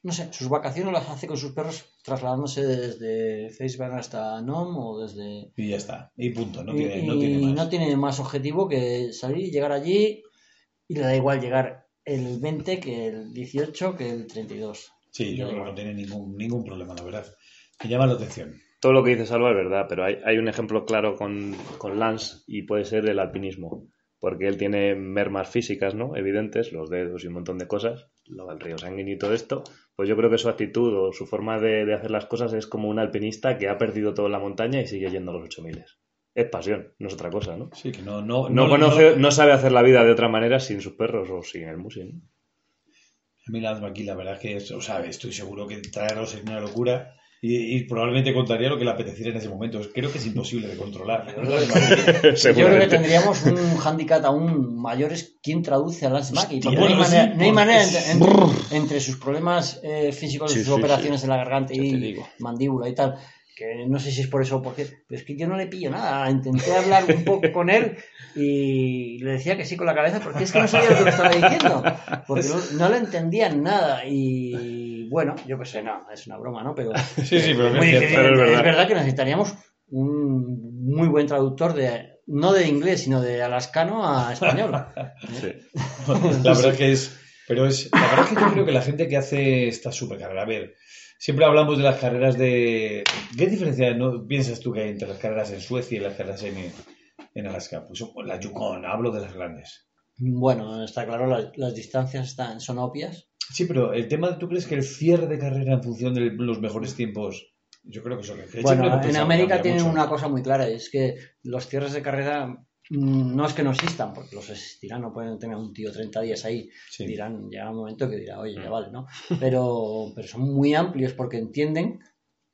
no sé, sus vacaciones las hace con sus perros trasladándose desde Facebook hasta Nom o desde... Y ya está. Y punto. No y- tiene, y no tiene más. no tiene más objetivo que salir, llegar allí y le da igual llegar el 20 que el 18 que el 32. Sí, yo creo que no tiene ningún, ningún problema, la verdad. Me llama la atención. Todo lo que dice Salva es verdad, pero hay, hay un ejemplo claro con, con Lance y puede ser el alpinismo. Porque él tiene mermas físicas, ¿no? Evidentes, los dedos y un montón de cosas, lo del río sanguíneo y todo esto. Pues yo creo que su actitud o su forma de, de hacer las cosas es como un alpinista que ha perdido todo en la montaña y sigue yendo a los 8000. Es pasión, no es otra cosa, ¿no? Sí, que no, no, No, conoce, no sabe hacer la vida de otra manera sin sus perros o sin el museo. A mí la aquí, la verdad es que, es- o sea, estoy seguro que traerlo sería una locura y, y probablemente contaría lo que le apeteciera en ese momento. Creo que es imposible de controlar. (laughs) Yo creo que (laughs) tendríamos un handicap aún mayor es quién traduce a Lance Mackey. Porque no hay sí, manera, no hay manera entre, entre- entre sus problemas eh, físicos, Sí, sus sí, operaciones en la garganta y digo. mandíbula y tal, que no sé si es por eso o por qué, pero es que yo no le pillo nada. Intenté hablar un poco con él y le decía que sí con la cabeza porque es que no sabía lo que me estaba diciendo. Porque no, no le entendía nada. Y bueno, yo qué sé, no, es una broma, ¿no? Pero (laughs) Sí, sí, pero muy es difícil. pero es verdad. es verdad que necesitaríamos un muy buen traductor de no de inglés sino de alascano a español (laughs) Sí. (laughs) La verdad que es. Pero es. La verdad que yo creo que la gente que hace esta supercarrera. A ver, siempre hablamos de las carreras de. ¿Qué diferencia no piensas tú que hay entre las carreras en Suecia y las carreras en, en Alaska? Pues la Yukon, hablo de las grandes. bueno está claro las, las distancias están son obvias Sí, pero el tema, ¿tú crees que el cierre de carrera en función de los mejores tiempos? Yo creo que eso que bueno en América tienen mucho. una cosa muy clara es que los cierres de carrera mm, no es que no existan porque los existirán no pueden tener un tío 30 días ahí Sí. dirán llega un momento que dirá oye ya Mm. vale no pero pero son muy amplios porque entienden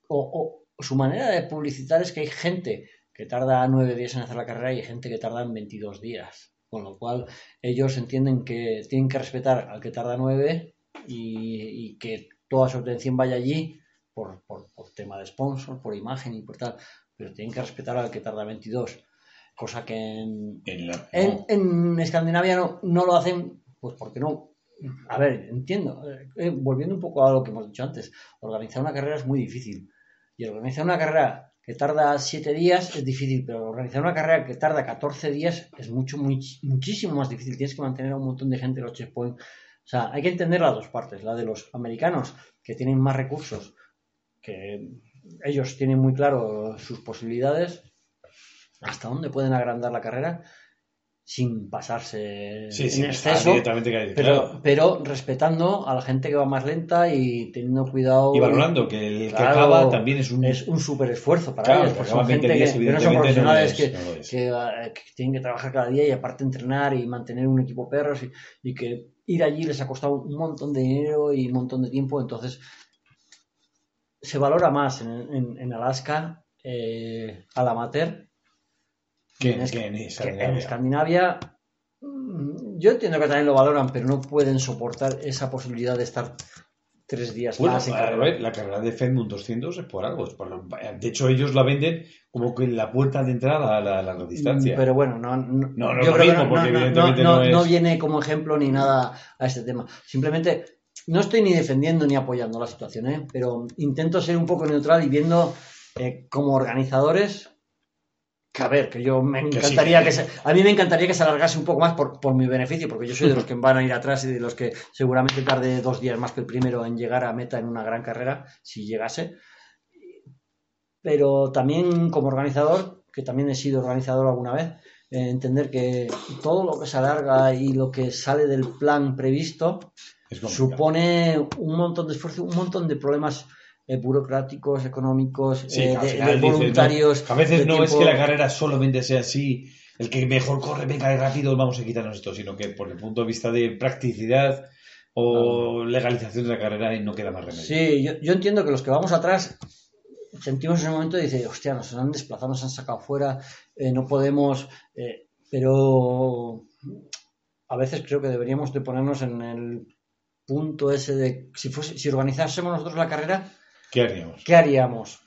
o, o su manera de publicitar es que hay gente que tarda nueve días en hacer la carrera y hay gente que tarda en 22 días. Con lo cual ellos entienden que tienen que respetar al que tarda nueve y, y que toda su atención vaya allí por, por, por tema de sponsor, por imagen y por tal. Pero tienen que respetar al que tarda 22. Cosa que en, En la- en, no. en Escandinavia no, no lo hacen, pues porque no. A ver, entiendo. eh, volviendo un poco a lo que hemos dicho antes, organizar una carrera es muy difícil. Y organizar una carrera que tarda 7 días es difícil, pero organizar una carrera que tarda 14 días es mucho, muy, muchísimo más difícil. Tienes que mantener a un montón de gente en los checkpoints. O sea, hay que entender las dos partes. La de los americanos, que tienen más recursos, que ellos tienen muy claro sus posibilidades, hasta dónde pueden agrandar la carrera sin pasarse Sí, en sí, está exceso, pero, claro. pero respetando a la gente que va más lenta y teniendo cuidado. Y valorando que el que acaba también es un. Es un súper esfuerzo para Claro, ellos, que porque son gente 20 días, que, que no son no profesionales es, que, no eh, que tienen que trabajar cada día y aparte entrenar y mantener un equipo perros y, y que ir allí les ha costado un montón de dinero y un montón de tiempo, entonces se valora más en, en- en Alaska eh, al amateur que, en, es- que en que Escandinavia. en Escandinavia. mm, Yo entiendo que también lo valoran, pero no pueden soportar esa posibilidad de estar tres días Bueno, más en a ver, la carrera de Fedmund 200 es por algo. es por- de hecho, ellos la venden como que la puerta de entrada a la larga distancia. Mm, Pero bueno, no, no, No, no es yo lo creo mismo, que porque no, no, evidentemente no- no es- no viene como ejemplo ni nada a este tema. Simplemente no estoy ni defendiendo ni apoyando la situación, ¿eh? pero intento ser un poco neutral y viendo eh, como organizadores que a ver, que yo me Que sí, encantaría que- se, a mí me encantaría que se alargase un poco más por, por mi beneficio, porque yo soy de los que van a ir atrás y de los que seguramente tarde dos días más que el primero en llegar a meta en una gran carrera, si llegase. Pero también como organizador, que también he sido organizador alguna vez, eh, entender que todo lo que se alarga y lo que sale del plan previsto supone un montón de esfuerzo, un montón de problemas eh, burocráticos, económicos, Sí, eh, de, no, voluntarios. a veces no es que la carrera solamente sea así, el que mejor corre, venga y rápido, vamos a quitarnos esto, sino que por el punto de vista de practicidad o legalización de la carrera no queda más remedio. Sí, yo, yo entiendo que los que vamos atrás sentimos en un momento de decir, hostia, nos han desplazado, nos han sacado fuera, eh, no podemos, eh, pero a veces creo que deberíamos de ponernos en el punto ese de si, fuese, si organizásemos nosotros la carrera, ¿Qué haríamos? ¿qué haríamos?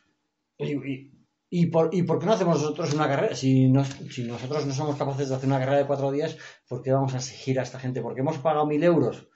Y, y- y por, ¿Y por qué no hacemos nosotros una carrera? Si, nos- si nosotros no somos capaces de hacer una carrera de cuatro días, ¿Por qué vamos a exigir a esta gente? ¿Porque hemos pagado mil euros?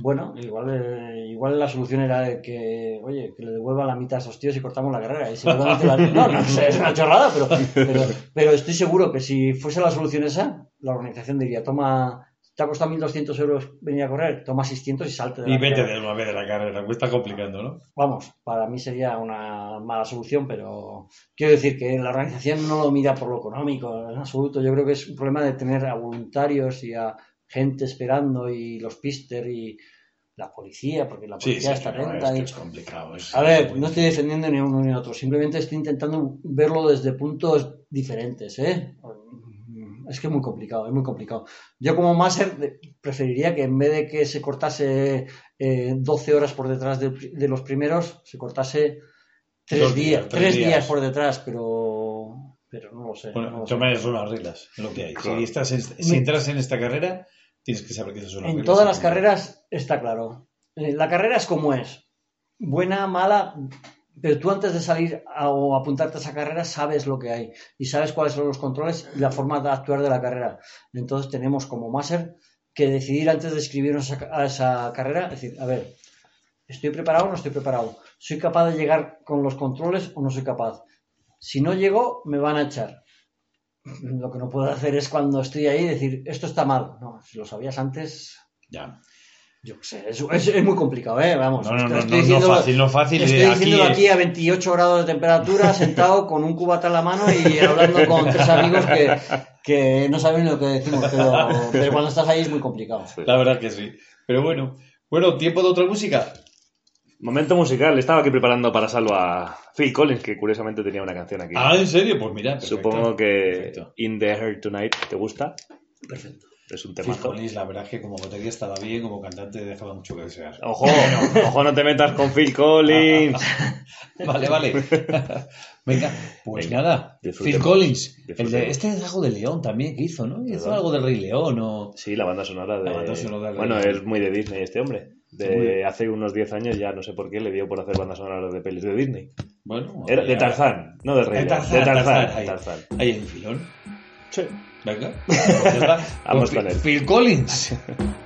Bueno, igual, eh, igual la solución era de que, oye, que le devuelva la mitad a esos tíos y cortamos la carrera. Y la- (laughs) No, no sé, es una chorrada, pero, pero, pero estoy seguro que si fuese la solución esa, la organización diría, toma, te ha costado 1.200 euros venir a correr, toma 600 y salte de la Y vete carrera". de una vez de la carrera, me está complicando, ¿no? Vamos, para mí sería una mala solución, pero quiero decir que la organización no lo mira por lo económico, en absoluto. Yo creo que es un problema de tener a voluntarios y a gente esperando y los pister y la policía, porque la policía sí, está atenta. es, que y- es complicado. es- A ver, no estoy defendiendo ni uno ni otro, simplemente estoy intentando verlo desde puntos diferentes, ¿eh? Es que es muy complicado, es muy complicado. Yo como máster preferiría que en vez de que se cortase eh, 12 horas por detrás de, de los primeros, se cortase tres Dos días, días, por detrás, pero, pero no lo sé. Bueno, no lo sé. reglas, lo que hay. Claro. Si, estás en- si entras en esta carrera, tienes que saber que esas son las En reglas. todas las carreras está claro. Eh, La carrera es como es. Buena, mala, pero tú antes de salir o apuntarte a esa carrera sabes lo que hay y sabes cuáles son los controles y la forma de actuar de la carrera. Entonces tenemos como máster que decidir antes de escribirnos a a esa carrera, decir, a ver, ¿estoy preparado o no estoy preparado? ¿Soy capaz de llegar con los controles o no soy capaz? Si no llego, me van a echar. Lo que no puedo hacer es cuando estoy ahí decir, esto está mal. No, si lo sabías antes, Ya. Yo qué sé, es, es- es muy complicado, ¿eh? Vamos. No, no, estoy no, no, no diciéndolo- fácil, no fácil. Estoy diciéndolo aquí, aquí a 28 grados de temperatura, (laughs) sentado con un cubata en la mano y hablando con tres amigos que, que no saben lo que decimos, pero, pero cuando estás ahí es muy complicado. La verdad que sí. Pero bueno. Bueno, tiempo de otra música. Momento musical. Estaba aquí preparando para salvo a Phil Collins, que curiosamente tenía una canción aquí. Ah, ¿en serio? Pues mira. perfecto. Supongo que Perfecto. In the Air Tonight te gusta. Perfecto. Es un Phil temazo. Collins, la verdad es que como batería estaba bien, como cantante dejaba mucho que desear. Ojo, (laughs) ojo, no te metas con Phil Collins. (laughs) Vale, vale. (laughs) Venga, pues Venga, nada. Phil Collins. El de, disfrutemos. este es algo de León también que hizo, ¿no? Hizo algo del Rey León o... Sí, la banda sonora de. La banda sonora de- Bueno, es muy de Disney este hombre. De hace unos 10 años ya no sé por qué le dio por hacer bandas sonoras de pelis de Disney. Bueno, Era de Tarzán, no de Rey De. Tarzán, De Tarzán. Tarzán, ahí. Tarzán. Ahí un filón. Sí. Venga. Vamos con él. Phil Collins. (laughs)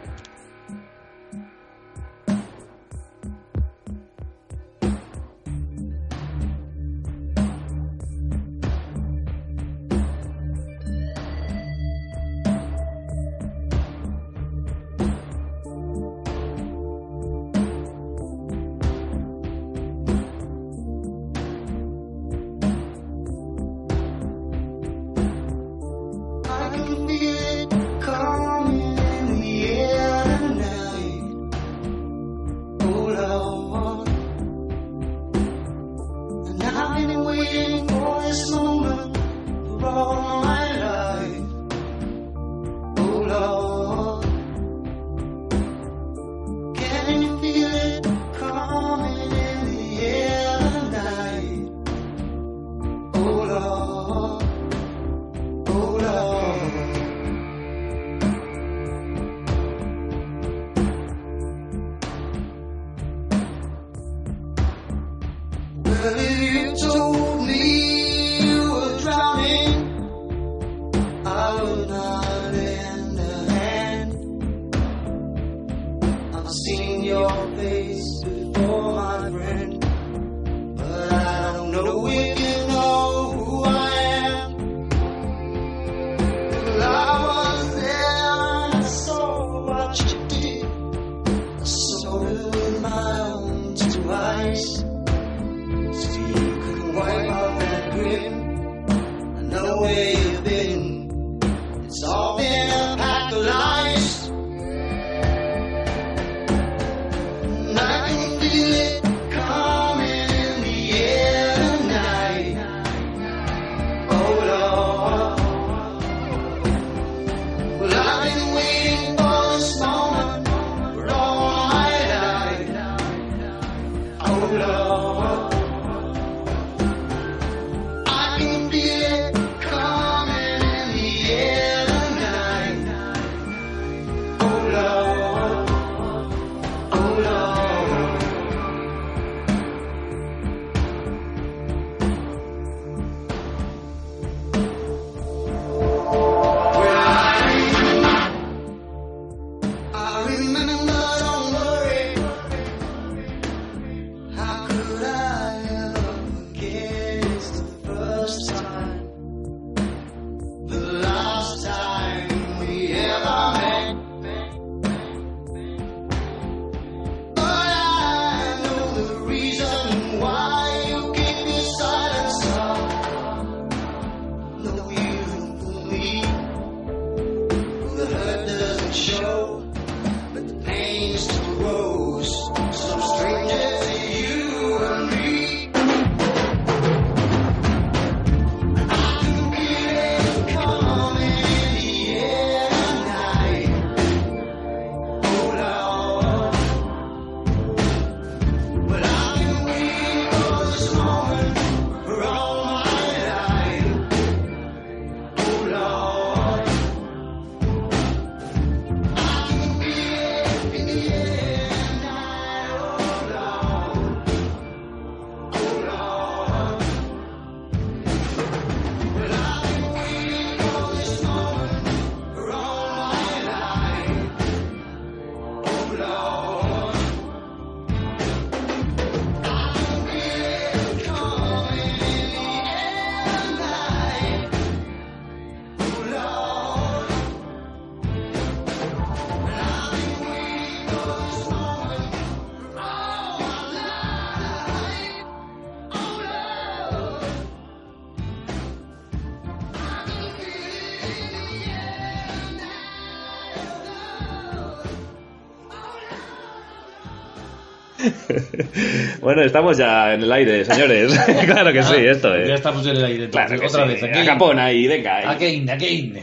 (laughs) Bueno, estamos ya en el aire, señores. (laughs) claro que sí, esto Ya es. estamos en el aire. Claro que otra sí. vez. A Again. capón ahí, venga. Again, again.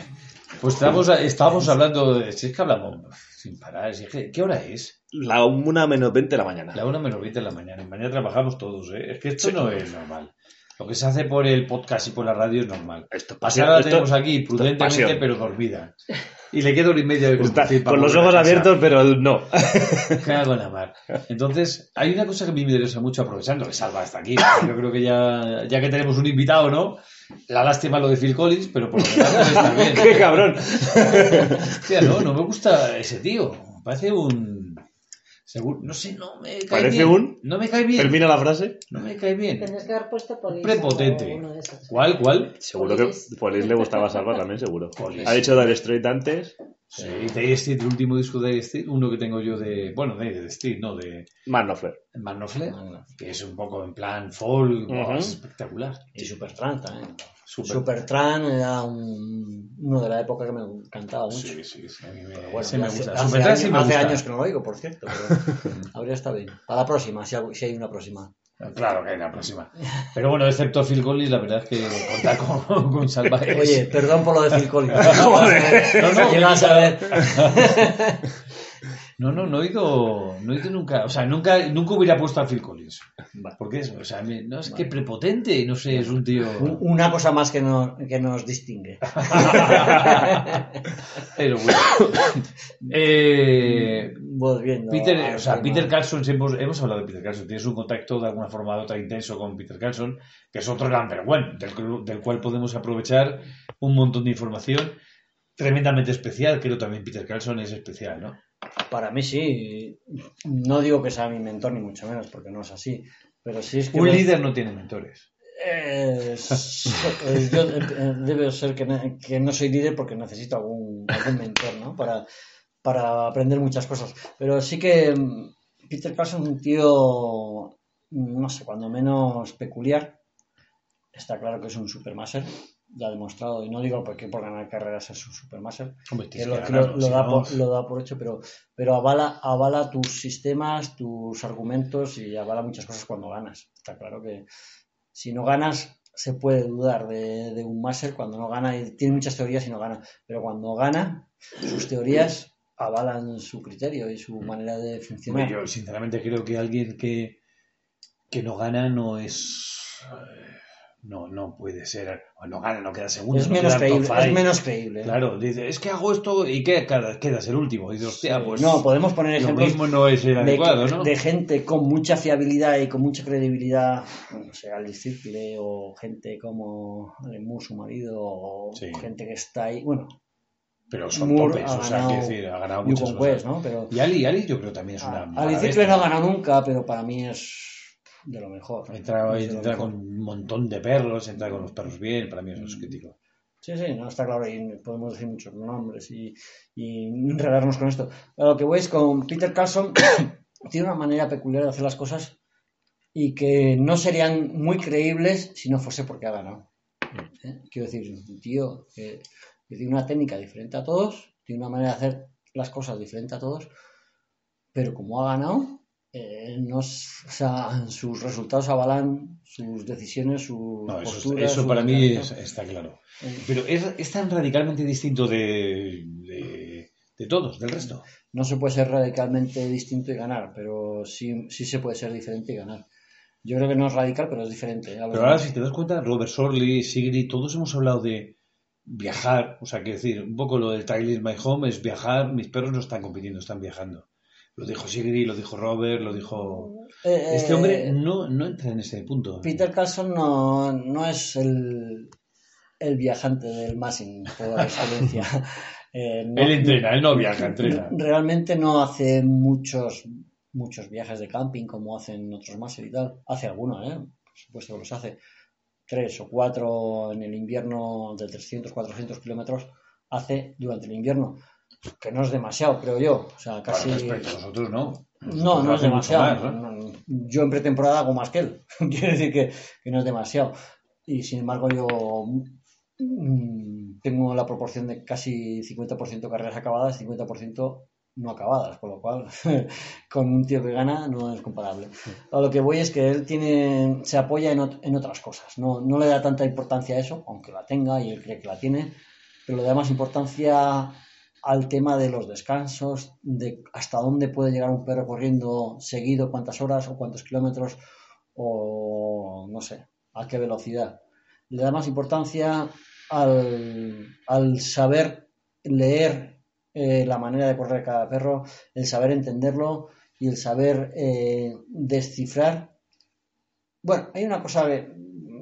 Pues estábamos, estábamos hablando de. Si es que hablamos sin parar. si es que- ¿Qué hora es? La una menos 20 de la mañana. La una menos 20 de la mañana. Y mañana trabajamos todos, ¿eh? Es que esto no es normal. Lo que se hace por el podcast y por la radio es normal. Esto es pasión, la esto- tenemos aquí es prudentemente, pero dormida. Y le queda hora y media de conducir con los ojos abiertos, pero no. Cago en la mar. Entonces, hay una cosa que a mí me interesa mucho, aprovechando que Salva está aquí. Yo creo que ya, ya que tenemos un invitado, ¿no? La lástima lo de Phil Collins, pero por lo demás está bien. (laughs) ¡Qué cabrón! Hostia, no, no me gusta ese tío. Me parece un. No sé, no me cae Parece bien. un- No me cae bien. Termina la frase. No me cae bien. Tendrías que haber puesto polis. Prepotente. o uno de esos. ¿Cuál, cuál? Seguro que Polis. Polis le gustaba Salva también, seguro. Polis. Ha dicho Dire Straight antes. Sí, Dire Street, el último disco de Dire Street, uno que tengo yo de. Bueno, de Dire Street, no, de Manofler. Man Knopfler, que es un poco en plan folk, Ujú. es espectacular. Y Supertramp también. Super- Supertramp era un, uno de la época que me encantaba mucho. Sí, sí, sí, a mí me, Bueno, ese me hace, gusta. hace años, sí me hace gusta. años que no lo oigo, por cierto, pero habría (laughs) estado bien. Para la próxima, si, hay- si hay una próxima. Claro que hay la próxima. Pero bueno, excepto Phil Collins, la verdad es que contar con, (laughs) con Salva es- Oye, perdón por lo de Phil Collins. (laughs) No, no, Llegas a ver. No, no, no he ido, no he ido nunca, o sea, nunca, nunca hubiera puesto a Phil Collins. ¿Por qué eso? O sea, me- no es que prepotente, no sé, es un tío... Un- Una cosa más que, no- que nos distingue. (laughs) Pero bueno. (coughs) Eh, Volviendo. Peter, o sea, tema. Peter Carlson, siempre hemos, hemos hablado de Peter Carlson, tienes un contacto de alguna forma u otra intenso con Peter Carlson, que es otro number one, del, del cual podemos aprovechar un montón de información tremendamente especial. Creo también Peter Carlson es especial, ¿no? Para mí sí. No digo que sea mi mentor, ni mucho menos, porque no es así. Pero sí es que. Un líder no tiene mentores. Eh, yo eh, debe ser que, ne- que no soy líder porque necesito algún, algún mentor, ¿no? Para, para aprender muchas cosas. Pero sí que mm, Peter Carlson es un tío, mm, no sé, cuando menos peculiar. Está claro que es un supermaster, ya demostrado, y no digo porque por ganar carreras es un supermaster, que lo, da por, lo da por hecho, pero, pero avala, avala tus sistemas, tus argumentos y avala muchas cosas cuando ganas. Está claro que si no ganas se puede dudar de, de un máster cuando no gana y tiene muchas teorías y no gana, pero cuando gana sus teorías avalan su criterio y su manera de funcionar. Yo sinceramente creo que alguien que, que no gana no es... No, no puede ser... o No gana, no queda segundo. es, no menos creíble, es menos creíble. Claro, dice, es que hago esto y que queda, quedas el último. Y dices, hostia, pues no, podemos poner lo ejemplos mismo no es el de, adecuado, ¿no? de gente con mucha fiabilidad y con mucha credibilidad, no sé, Alice Circle o gente como Moore, su marido, o Sí. gente que está ahí, bueno, Pero son Moore topes, o sea, quiero decir, ha ganado muchas cosas. ¿no? Pero Y Ali, Ali yo creo también es una... Ali mala Circle no ha ganado nunca, pero para mí es de lo mejor. Entra, entra mejor. con un montón de perros, entra con los perros bien, para mí eso es crítico. Sí, sí, no está claro y podemos decir muchos nombres y, y enredarnos con esto. A lo que voy es con Peter Carlson, (coughs) tiene una manera peculiar de hacer las cosas y que no serían muy creíbles si no fuese porque ha ganado. ¿Eh? Quiero decir, un tío que, que tiene una técnica diferente a todos, tiene una manera de hacer las cosas diferente a todos, pero como ha ganado, eh, no es- o sea, sus resultados avalan sus decisiones, sus No, eso, posturas. eso para mí es- está claro. Eh, Pero es, es tan radicalmente distinto de, de, de todos, del resto. no se puede ser radicalmente distinto y ganar, pero sí, sí se puede ser diferente y ganar. Yo creo que no es radical, pero es diferente. Pero ahora, si te das cuenta, Robert Sorley, Sigrid, todos hemos hablado de viajar. O sea, quiero decir, un poco lo del Tyler My Home es viajar. Mis perros no están compitiendo, están viajando. Lo dijo Sigrid, lo dijo Robert, lo dijo... Eh, Este hombre eh, no, no entra en ese punto. Peter Carlson no, no es el, el viajante del Massing por (laughs) excelencia. Eh, no- Él entrena, él no viaja, entrena. Realmente no hace muchos muchos viajes de camping como hacen otros Massing y tal. Hace algunos, ¿eh? Por supuesto que los hace. Tres o cuatro en el invierno de 300, 400 kilómetros hace durante el invierno. Que no es demasiado, creo yo. O sea, casi... Respecto a nosotros, no. No, no es demasiado. Yo en pretemporada hago más que él. (laughs) Quiere decir que, que no es demasiado. Y sin embargo, yo mm, tengo la proporción de casi 50% carreras acabadas, 50% no acabadas, con lo cual (laughs) con un tío que gana no es comparable. A lo que voy es que él tiene, se apoya en, ot- en otras cosas, no, no le da tanta importancia a eso, aunque la tenga y él cree que la tiene, pero le da más importancia al tema de los descansos, de hasta dónde puede llegar un perro corriendo seguido, cuántas horas o cuántos kilómetros, o no sé, a qué velocidad. Le da más importancia al, al saber leer eh, la manera de correr cada perro, el saber entenderlo y el saber eh, descifrar. Bueno, hay una cosa que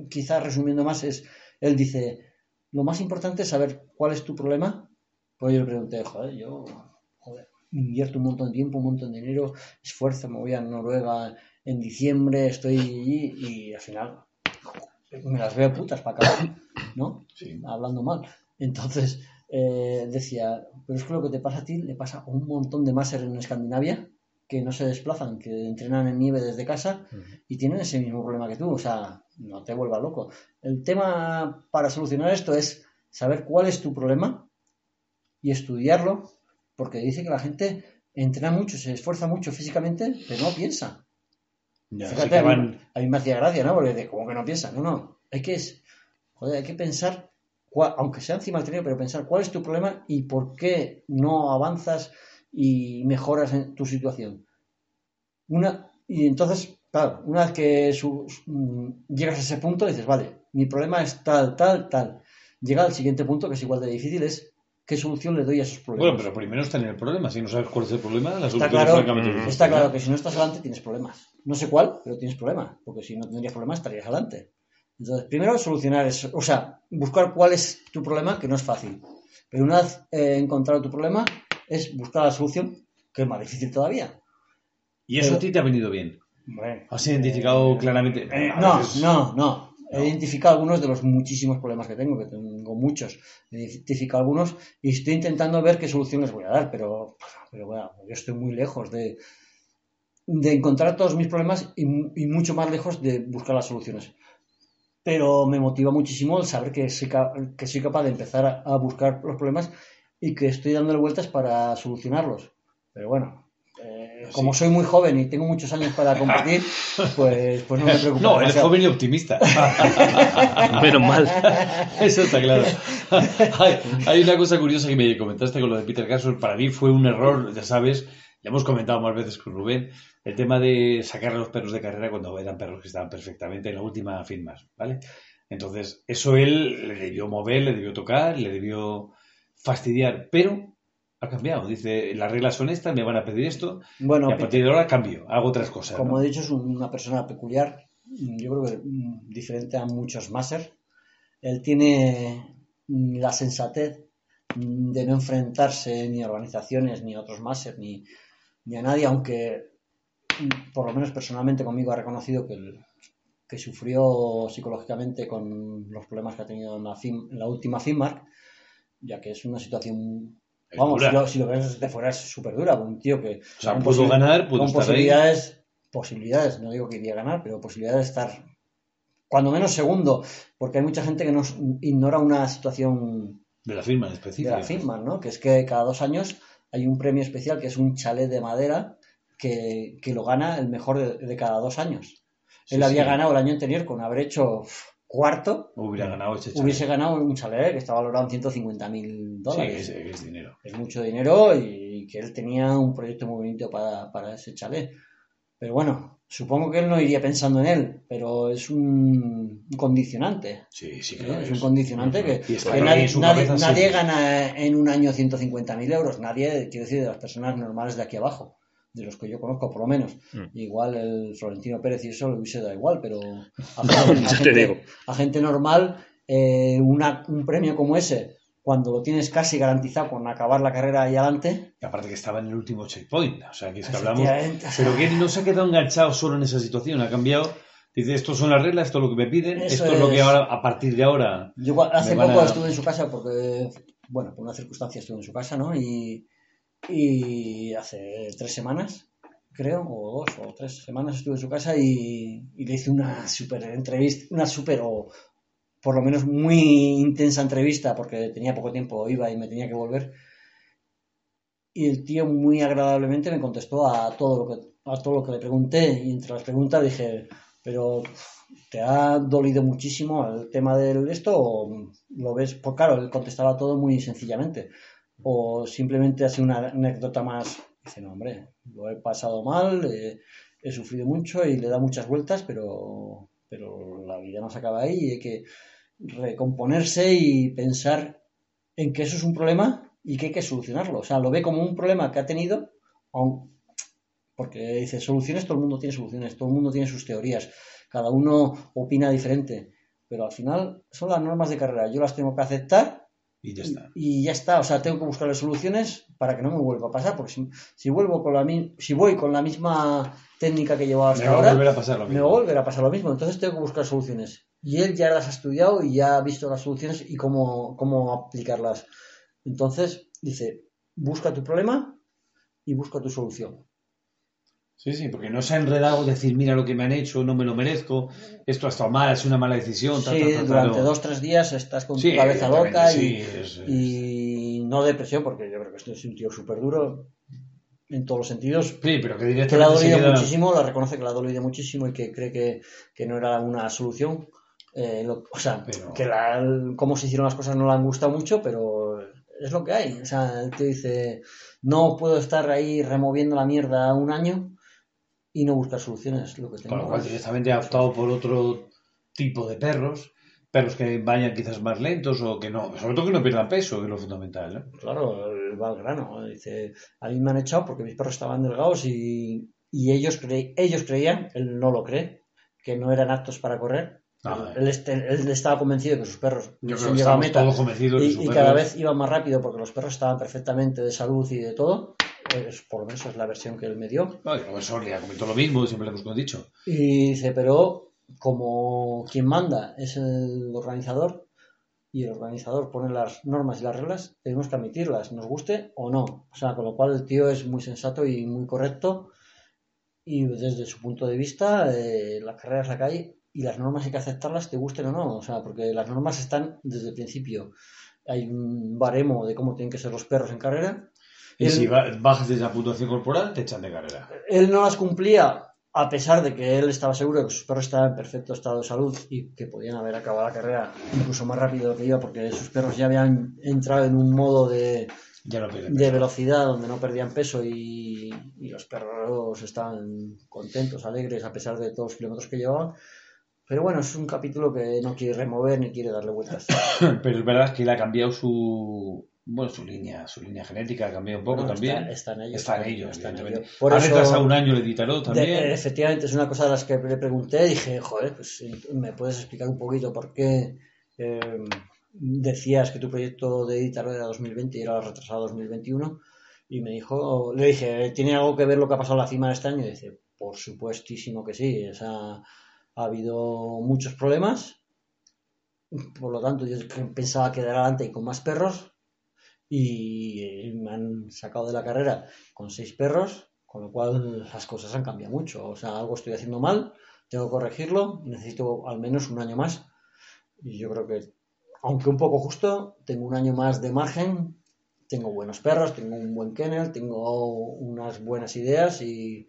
quizás resumiendo más es, él dice, lo más importante es saber cuál es tu problema. Pues yo le pregunté, joder, yo joder, invierto un montón de tiempo, un montón de dinero, esfuerzo, me voy a Noruega en diciembre, estoy allí y al final me las veo putas para acabar, ¿no? (coughs) Sí. Hablando mal. Entonces eh, decía, pero es que lo que te pasa a ti le pasa a un montón de máster en Escandinavia que no se desplazan, que entrenan en nieve desde casa y tienen ese mismo problema que tú. O sea, no te vuelvas loco. El tema para solucionar esto es saber cuál es tu problema y estudiarlo, porque dice que la gente entrena mucho, se esfuerza mucho físicamente, pero no piensa. Ya, Fíjate, a, mí, van- a mí me hacía gracia, ¿no? Porque como que no piensa. No, no. Hay que, es- joder, hay que pensar, cuál- aunque sea encima del trineo, pero pensar cuál es tu problema y por qué no avanzas y mejoras en tu situación. Una, y entonces, claro, una vez que su- mm, llegas a ese punto, dices, vale, mi problema es tal, tal, tal. Llega al siguiente punto, que es igual de difícil, es qué solución le doy a esos problemas. Bueno, pero primero está en el problema. Si no sabes cuál es el problema, la Está solución claro, es francamente difícil. está claro que si no estás adelante tienes problemas. No sé cuál, pero tienes problemas. Porque si no tendrías problemas estarías adelante. Entonces, primero solucionar eso. O sea, buscar cuál es tu problema, que no es fácil. Pero una vez eh, encontrado tu problema, es buscar la solución, que es más difícil todavía. Y eso Pero- a ti te ha venido bien. Bueno, Has identificado claramente. eh, no, veces- no, no. He identificado algunos de los muchísimos problemas que tengo, que tengo muchos. He identificado algunos y estoy intentando ver qué solución les voy a dar, pero, pero bueno, yo estoy muy lejos de, de encontrar todos mis problemas y, mu- y mucho más lejos de buscar las soluciones. Pero me motiva muchísimo el saber que soy, que soy capaz de empezar a buscar los problemas y que estoy dándole vueltas para solucionarlos. Pero bueno, como soy muy joven y tengo muchos años para competir, (laughs) pues, pues no me preocupa. No, eres demasiado. joven y optimista. (laughs) Menos mal. (laughs) Eso está claro. Hay, hay una cosa curiosa que me comentaste con lo de Peter Garsor. Para mí fue un error, ya sabes, ya hemos comentado más veces con Rubén, el tema de sacar a los perros de carrera cuando eran perros que estaban perfectamente en la última firmas, ¿vale? Entonces, eso él le debió mover, le debió tocar, le debió fastidiar, pero ha cambiado. Dice, las reglas son estas, me van a pedir esto, Bueno, y a partir de ahora cambio, hago otras cosas. como ¿no? he dicho, es una persona peculiar, mm, yo creo que mm, diferente a muchos máster. Él tiene mm, la sensatez de no enfrentarse ni a organizaciones, ni a otros máster, ni, ni a nadie, aunque por lo menos personalmente conmigo ha reconocido que, el- que sufrió psicológicamente con los problemas que ha tenido en la, fin- en la última FINMARC, ya que es una situación... Vamos, si lo, si lo ves desde fuera es súper dura, un tío que... O sea, pudo ganar, pudo ahí. posibilidades, posibilidades, no digo que iría a ganar, pero posibilidades de estar cuando menos segundo, porque hay mucha gente que nos ignora una situación De la firma en de específico. la FINMAR, ¿no? Que es que cada dos años hay un premio especial que es un chalet de madera que, que lo gana el mejor de, de cada dos años. Sí, Él había sí. ganado el año anterior con haber hecho cuarto, Hubiera ganado ese chaval. hubiese ganado un chalet que está valorado en 150 mil Sí, dólares es, es dinero. es mucho dinero y que él tenía un proyecto muy bonito para, para ese chalet. Pero bueno, supongo que él no iría pensando en él, pero es un, condicionante. Sí, sí, ¿eh? creo que es un condicionante que, nadie, nadie- nadie gana en un año 150.000 euros. Nadie, quiero decir, de las personas normales de aquí abajo, de los que yo conozco por lo menos. Mm. Igual el Florentino Pérez y eso le hubiese dado igual, pero (laughs) a gente, a gente- digo. a gente normal, eh, una- un premio como ese, cuando lo tienes casi garantizado con acabar la carrera ahí adelante, Y aparte que estaba en el último checkpoint. O sea, que es que hablamos. Pero que él no se ha quedado enganchado solo en esa situación. Ha cambiado. Dice, estos son las reglas, esto es lo que me piden, Eso esto es lo que ahora, a partir de ahora. Yo hace poco a- estuve en su casa porque, bueno, por una circunstancia estuve en su casa, ¿no? Y, y hace tres semanas, creo, o dos o tres semanas estuve en su casa y, le hice una super entrevista, una super o por lo menos muy intensa entrevista porque tenía poco tiempo, iba y me tenía que volver. y el tío muy agradablemente me contestó a todo lo que, a todo lo que le pregunté. Y entre las preguntas dije, pero ¿te ha dolido muchísimo el tema del esto lo ves? Pues claro, él contestaba todo muy sencillamente. O simplemente ha sido una anécdota más. Dice, no, hombre, lo he pasado mal, eh, he sufrido mucho y le da muchas vueltas, pero, pero la vida no se acaba ahí y hay que recomponerse y pensar en que eso es un problema y que hay que solucionarlo. O sea, lo ve como un problema que ha tenido, porque dice, soluciones, todo el mundo tiene soluciones, todo el mundo tiene sus teorías, cada uno opina diferente, pero al final son las normas de carrera, yo las tengo que aceptar Y ya está. y ya está, o sea, tengo que buscarle soluciones para que no me vuelva a pasar, porque si, si vuelvo con la si voy con la misma técnica que llevaba hasta Me ahora, volver a pasar lo me mismo. va a volver a pasar lo mismo, entonces tengo que buscar soluciones. Y él ya las ha estudiado y ya ha visto las soluciones y cómo, cómo aplicarlas. Entonces, dice, busca tu problema y busca tu solución. Sí, sí, porque no se ha enredado decir, mira lo que me han hecho, no me lo merezco, esto ha estado mal, es una mala decisión. ta, Sí, ta, ta, durante no. dos, tres días estás con Sí, tu cabeza loca sí, y, es- es- y no depresión, porque yo creo que este es un tío súper duro en todos los sentidos. Sí, pero que Que le ha directamente dolido queda- muchísimo, la reconoce que le ha dolido muchísimo y que cree que, que no era una solución. Eh, lo- o sea, Pero- que la, cómo se hicieron las cosas no le han gustado mucho, pero es lo que hay. O sea, el tío dice, no puedo estar ahí removiendo la mierda un año y no buscar soluciones. Lo que Con lo cual directamente ha optado por otro tipo de perros, perros que vayan quizás más lentos o que no, sobre todo que no pierdan peso, que es lo fundamental. ¿no? Claro, va al grano. Dice, a mí me han echado porque mis perros estaban delgados y, y ellos, cre- ellos creían, él no lo cree, que no eran aptos para correr. Ah, él, este- él estaba convencido de que sus perros Yo creo que a meta todos convencidos de y, y cada vez iban más rápido porque los perros estaban perfectamente de salud y de todo. Es, por lo menos es la versión que él me dio. Bueno, Robert Sorlia comentó lo mismo, siempre lo hemos dicho. Y dice, pero como quien manda es el organizador y el organizador pone las normas y las reglas, tenemos que admitirlas, nos guste o no. O sea, con lo cual el tío es muy sensato y muy correcto y desde su punto de vista eh, la carrera es la hay y las normas hay que aceptarlas, te gusten o no. O sea, porque las normas están desde el principio. Hay un baremo de cómo tienen que ser los perros en carrera. Y Él- si ba- bajas de esa puntuación corporal, te echan de carrera. él no las cumplía a pesar de que él estaba seguro de que sus perros estaban en perfecto estado de salud y que podían haber acabado la carrera incluso más rápido de lo que iba porque sus perros ya habían entrado en un modo de, no de velocidad donde no perdían peso y, y los perros estaban contentos, alegres a pesar de todos los kilómetros que llevaban. Pero bueno, es un capítulo que no quiere remover ni quiere darle vueltas. (coughs) Pero es verdad que él ha cambiado su bueno su línea, su línea genética ha cambiado un poco Bueno, también. Está, está en ello. Está en ello, está en evidentemente. ello. Por eso- retrasado un año el editaró De- también. efectivamente, es una cosa de las que le pregunté. Dije, joder, pues me puedes explicar un poquito por qué eh, decías que tu proyecto de editarlo era 2020 y era retrasado a 2021. Y me dijo, le dije, ¿tiene algo que ver lo que ha pasado en la cima de este año? Y dice, por supuestísimo que sí. O sea, ha habido muchos problemas. Por lo tanto, yo pensaba quedar adelante y con más perros. Y eh, me han sacado de la carrera con seis perros, con lo cual las cosas han cambiado mucho. O sea, algo estoy haciendo mal, tengo que corregirlo, necesito al menos un año más. Y yo creo que, aunque un poco justo, tengo un año más de margen, tengo buenos perros, tengo un buen kennel, tengo unas buenas ideas y,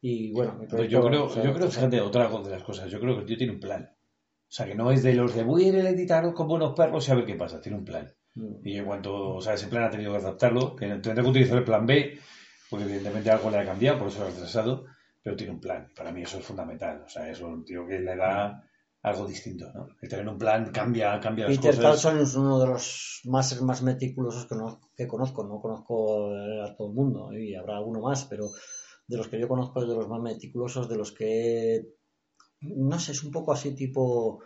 y bueno, mi Pues proyecto, yo creo, o sea, yo creo, fíjate, otra de las cosas, yo creo que el tío tiene un plan. O sea, que no es de los de voy a ir a editar con buenos perros y a ver qué pasa, tiene un plan. Y en cuanto, o sea, ese plan ha tenido que adaptarlo, que tendrá que utilizar el plan B, porque evidentemente algo le ha cambiado, por eso lo ha retrasado, pero tiene un plan. Para mí eso es fundamental. O sea, eso tío que le da algo distinto, ¿no? El tener un plan cambia, cambia las Peter cosas. Carlson es uno de los más, más meticulosos que, no- que conozco. No conozco a todo el mundo y habrá alguno más, pero de los que yo conozco es de los más meticulosos, de los que, no sé, es un poco así tipo,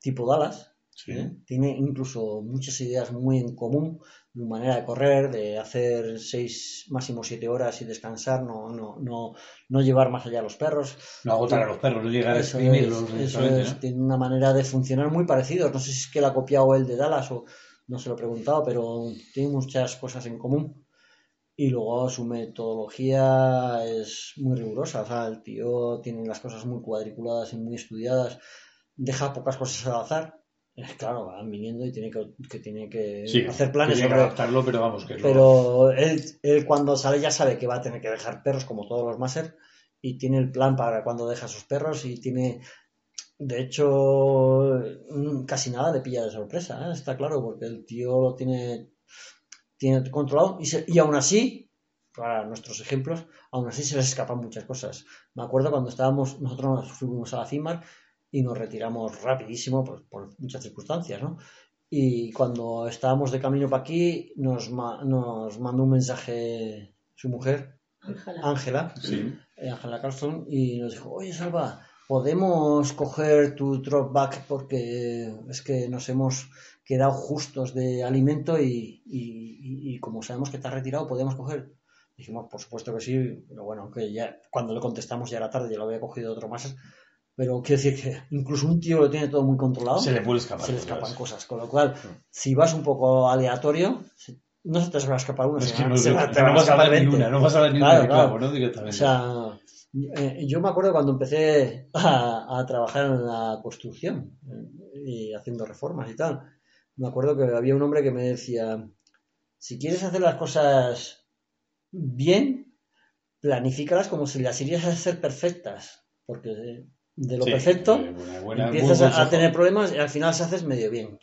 tipo Dallas. Sí. ¿eh? Tiene incluso muchas ideas muy en común, de manera de correr, de hacer seis, máximo siete horas y descansar, no, no, no, no llevar más allá a los perros. No agotar a los perros, no llegar a exprimirlos es, eso es, ¿no? tiene una manera de funcionar muy parecidos. No sé si es que la ha copiado el de Dallas o no se lo he preguntado, pero tiene muchas cosas en común. Y luego su metodología es muy rigurosa. O sea, el tío tiene las cosas muy cuadriculadas y muy estudiadas. Deja pocas cosas al azar. (laughs) Claro, van viniendo y tiene que, que tiene que Sí, hacer planes tiene que sobre- adaptarlo, pero vamos, que Pero él, él cuando sale ya sabe que va a tener que dejar perros como todos los Maser y tiene el plan para cuando deja sus perros y tiene... De hecho, mm, casi nada le pilla de sorpresa, ¿eh? está claro, porque el tío lo tiene, tiene controlado y, se- y aún así, para nuestros ejemplos, aún así se les escapan muchas cosas. Me acuerdo cuando estábamos, nosotros nos fuimos a la CIMAR y nos retiramos rapidísimo por, por muchas circunstancias, ¿no? Y cuando estábamos de camino para aquí, nos, ma- nos mandó un mensaje su mujer, Ángela. Ángela, Sí. eh, Ángela Carlson, y nos dijo, oye Salva, ¿podemos coger tu drop back porque es que nos hemos quedado justos de alimento y, y- y- y como sabemos que te has retirado, podemos coger? Dijimos, por supuesto que sí, pero bueno, aunque ya cuando le contestamos ya era tarde, ya lo había cogido otro más. Pero quiero decir que incluso un tío lo tiene todo muy controlado Se le puede escapar. se le escapan cosas. Con lo cual, si vas un poco aleatorio, no se te va a escapar una, Es que no, (laughs) se no, va- te no vas a dar ni 20. una, no vas a dar ni Claro, una claro. ¿no? Directamente. O sea, eh, yo me acuerdo cuando empecé a, a trabajar en la construcción eh, y haciendo reformas y tal. Me acuerdo que había un hombre que me decía, si quieres hacer las cosas bien, planifícalas como si las irías a hacer perfectas. Porque de, lo Sí, perfecto buena- buena- empiezas a, tener problemas y al final se haces medio bien.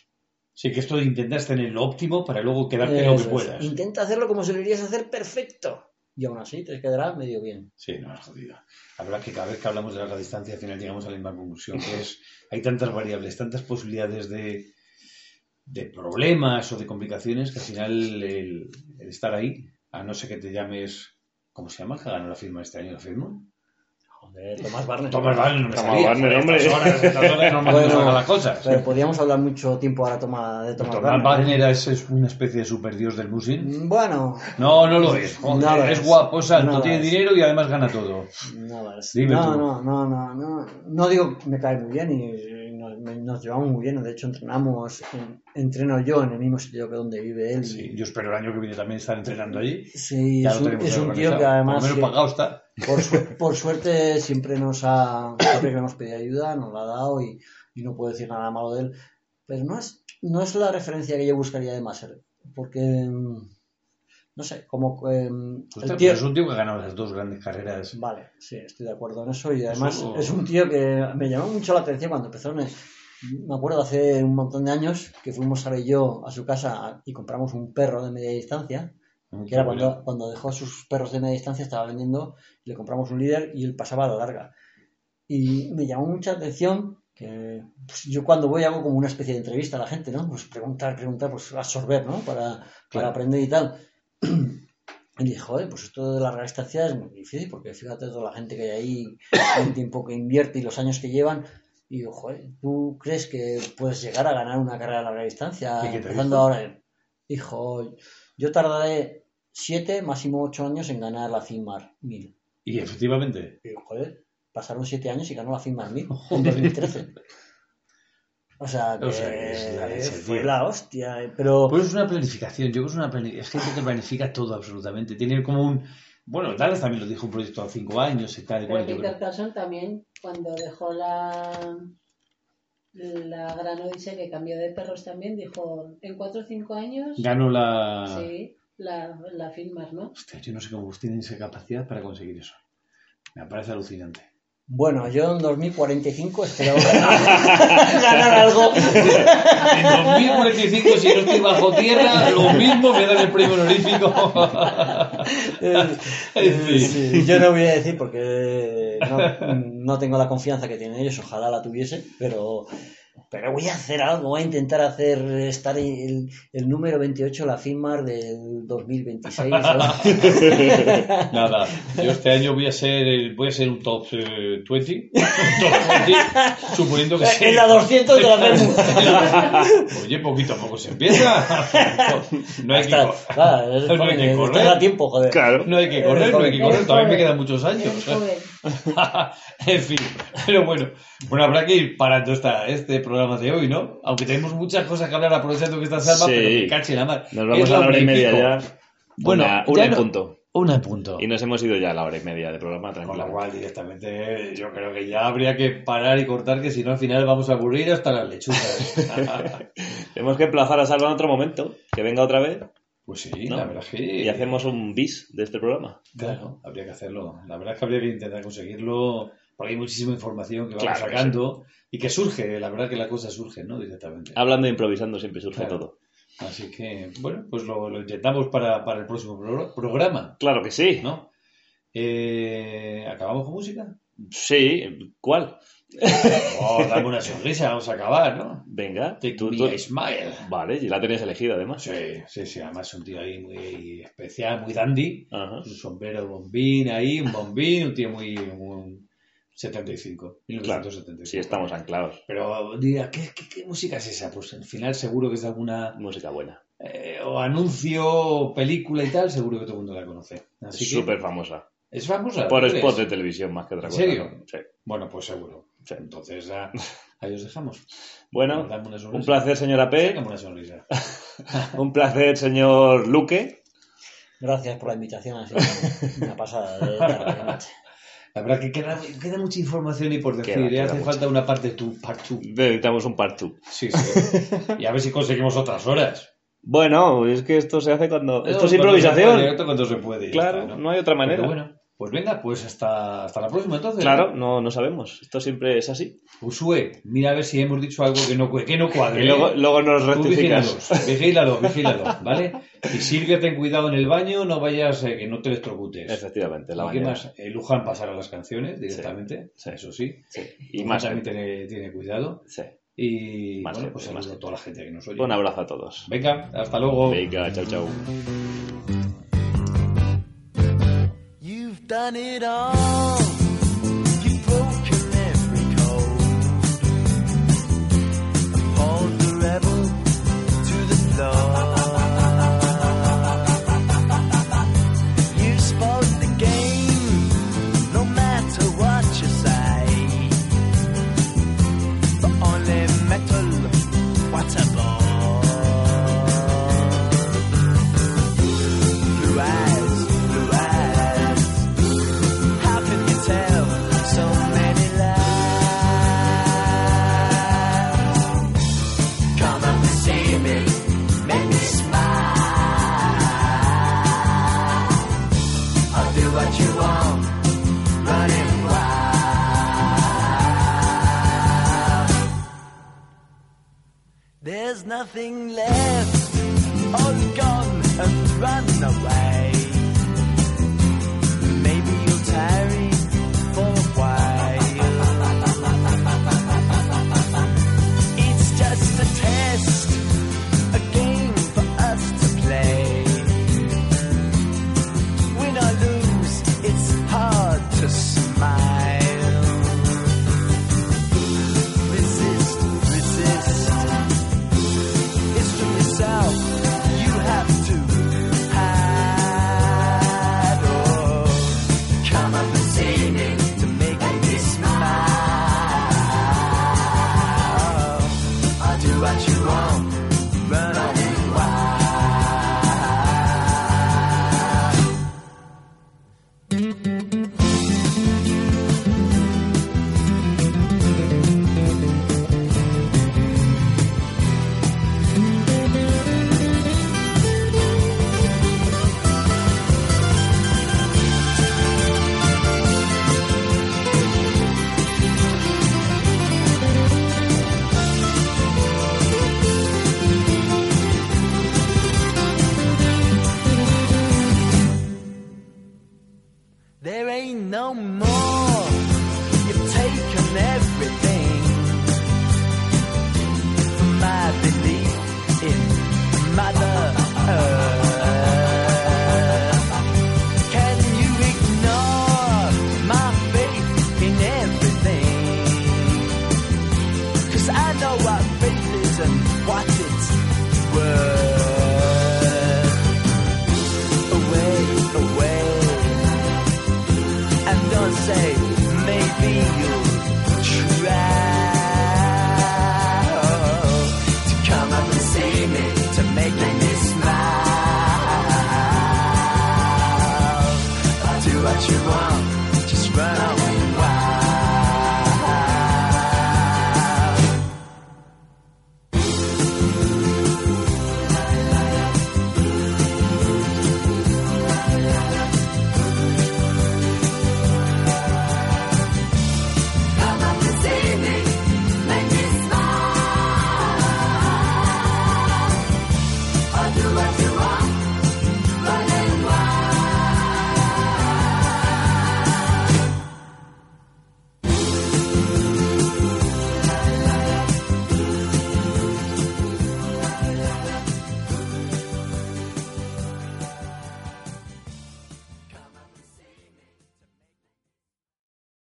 Sí, que esto de intentas tener lo óptimo para luego quedarte lo que puedas. Intenta hacerlo como si lo irías a hacer perfecto. Y aún así te quedará medio bien. Sí, no, es jodido. La verdad que cada vez que hablamos de larga distancia, al final llegamos a la misma conclusión, que es, hay tantas variables, tantas posibilidades de, de problemas o de complicaciones, que al final el, el estar ahí, a no ser que te llames, ¿cómo se llama? que ganó la firma este año, la firma? Joder, Tomás Barnes. Tomás Barnes, no me Tomás salía. Barnes, Joder, hombre. Estas horas, estas horas no me (laughs) Bueno, salgan las cosas. Pero podríamos hablar mucho tiempo ahora toma, de Tomás Tomás Barnes. Barnes es, es una especie de superdios del musing. Mm, Bueno, No, no lo es. Joder, No lo es es. guapo, es alto, No tiene es. dinero y además gana todo. no, es- Dime no, tú. no, no, no, no, no digo que me cae muy bien y nos, llevamos muy bien. De hecho, entrenamos, en- entreno yo en el mismo sitio que donde vive él. y- Sí, yo espero el año que viene también estar entrenando allí. Sí, Ya es lo un, es un tío que además Por lo menos que- pagado está. Por, su- por suerte siempre nos ha, siempre que hemos pedido ayuda, nos la ha dado y, y no puedo decir nada malo de él. Pero no es, no es la referencia que yo buscaría de Maser, porque, mm, no sé, como Usted, el tío... pues es un tío que ha ganado las dos grandes carreras. Vale, sí, estoy de acuerdo en eso y además Eso- es un tío que me llamó mucho la atención cuando empezó. en el- me acuerdo hace un montón de años que fuimos Sara y yo a su casa y compramos un perro de media distancia que era cuando, cuando dejó sus perros de media distancia, estaba vendiendo, le compramos un líder y él pasaba a la larga. Y me llamó mucha atención que pues, yo cuando voy hago como una especie de entrevista a la gente, ¿no? Pues preguntar, preguntar, pues absorber, ¿no? Para, para aprender y tal. (clears throat) Y dije, joder, pues esto de la larga distancia es muy difícil, porque fíjate toda la gente que hay ahí, el tiempo que invierte y los años que llevan. Y digo, joder, ¿tú crees que puedes llegar a ganar una carrera a larga distancia ¿Y qué te empezando ahora? Dijo, yo tardaré siete, máximo ocho años en ganar la FIMAR 1000. Y efectivamente. Y joder, pasaron siete años y ganó la FIMAR 1000 en 2013. O sea, que O sea, que es la leche, fue tío. la hostia. eh, Pero Pues es una planificación. Yo creo que es una plani- es gente que planifica todo absolutamente. Tiene como un. Bueno, Dallas también lo dijo un proyecto a cinco años y tal. y Pero cual, yo Peter creo. Carlson también, cuando dejó la, la gran odisea que cambió de perros también, dijo, en cuatro o cinco años, Ganó la. sí, la, la firmas, ¿no? Hostia, yo no sé cómo tienen esa capacidad para conseguir eso. Me parece alucinante. bueno, yo en 2045 espero (laughs) ganar algo. En 2045, si no estoy bajo tierra, lo mismo me dan el premio honorífico. (laughs) Eh, En fin. sí, yo no voy a decir porque no, no tengo la confianza que tienen ellos, ojalá la tuviese, pero, pero voy a hacer algo, voy a intentar hacer estar el, el número 28 la FIMAR del 2026. ¿no? (laughs) Nada, yo este año voy a ser el- voy a ser un top eh, 20, top 20, suponiendo que sea. en la 200 de la FEMU. (laughs) Oye, poquito a poco se empieza. No hay que, Está- co- claro, (laughs) no hay que correr. a tiempo, joder. Claro. no hay que correr, no hay que correr, todavía me quedan muchos años. (laughs) En fin, pero bueno, bueno, habrá que ir parando esta, este programa de hoy, ¿no? Aunque tenemos muchas cosas que hablar aprovechando que está Salva, Sí. pero que cache la mar. Nos vamos a la hora y media pico. ya. Bueno, una, ya una y no- punto. Una en punto. Y nos hemos ido ya a la hora y media de programa, Con lo tranquilo. cual, directamente, yo creo que ya habría que parar y cortar, que si no, al final vamos a aburrir hasta las lechugas. (laughs) Tenemos que emplazar a Salva en otro momento, que venga otra vez pues sí, ¿no? la verdad es que. y hacemos un bis de este programa. Claro, habría que hacerlo. La verdad es que habría que intentar conseguirlo, porque hay muchísima información que vamos Claro sacando y que surge, la verdad que la cosa surge, ¿no? Directamente. Hablando e improvisando siempre surge Claro. todo. Así que, bueno, pues lo, lo intentamos para, para el próximo pro- programa, Claro que sí. ¿no? Eh, ¿Acabamos con música? Sí, ¿cuál? Oh, dame una sonrisa, vamos a acabar, ¿no? Venga, Take tú, me tú- a smile. Vale, y la tenías elegida además. Sí, sí, sí, además es un tío ahí muy especial, muy dandy. Ajá. Un sombrero bombín ahí, un bombín, un tío muy... muy 75, 1975. Sí, estamos anclados. Pero diría, ¿qué, qué, qué música es esa? Pues al final seguro que es alguna... Música buena. eh, o anuncio, o película y tal, seguro que todo el mundo la conoce. Así que, Súper famosa. ¿Es famosa? Por spot de televisión más que otra ¿En cosa. serio? ¿no? Sí. Bueno, pues seguro. Entonces, ah, (laughs) ahí os dejamos. Bueno, un placer, señora P. Una sonrisa. (laughs) Un placer, señor Luque. Gracias por la invitación, ha sido una pasada de tarde, de noche. La verdad que queda, queda mucha información y por decir, Queda, queda hace falta una parte tu, part two. Necesitamos un part two. Sí, sí. y a ver si conseguimos otras horas. Bueno, es que esto se hace cuando... Esto es Cuando se improvisación. puede, esto cuando se puede. Claro, está, no hay otra manera. Pero bueno, pues venga, pues hasta, hasta la próxima entonces. Claro, no, no sabemos. Esto siempre es así. Usue, mira a ver si hemos dicho algo que no, que no cuadre. Y luego, ¿eh? luego nos rectificas. vigílalos, vigílalo, vigílalo, ¿vale? Y Silvia, ten cuidado en el baño, no vayas, eh, que no te electrocutes. Efectivamente, la ¿Y qué más? Eh, Luján pasará las canciones directamente, Sí. eso sí. Sí. Y Luján más también tiene, tiene cuidado. Sí. Y Más bueno, gente, pues más saludo a toda la gente que nos oye. Un abrazo a todos. Venga, hasta luego. Venga, chao, chao. Done it all. There's nothing left, all gone and run away.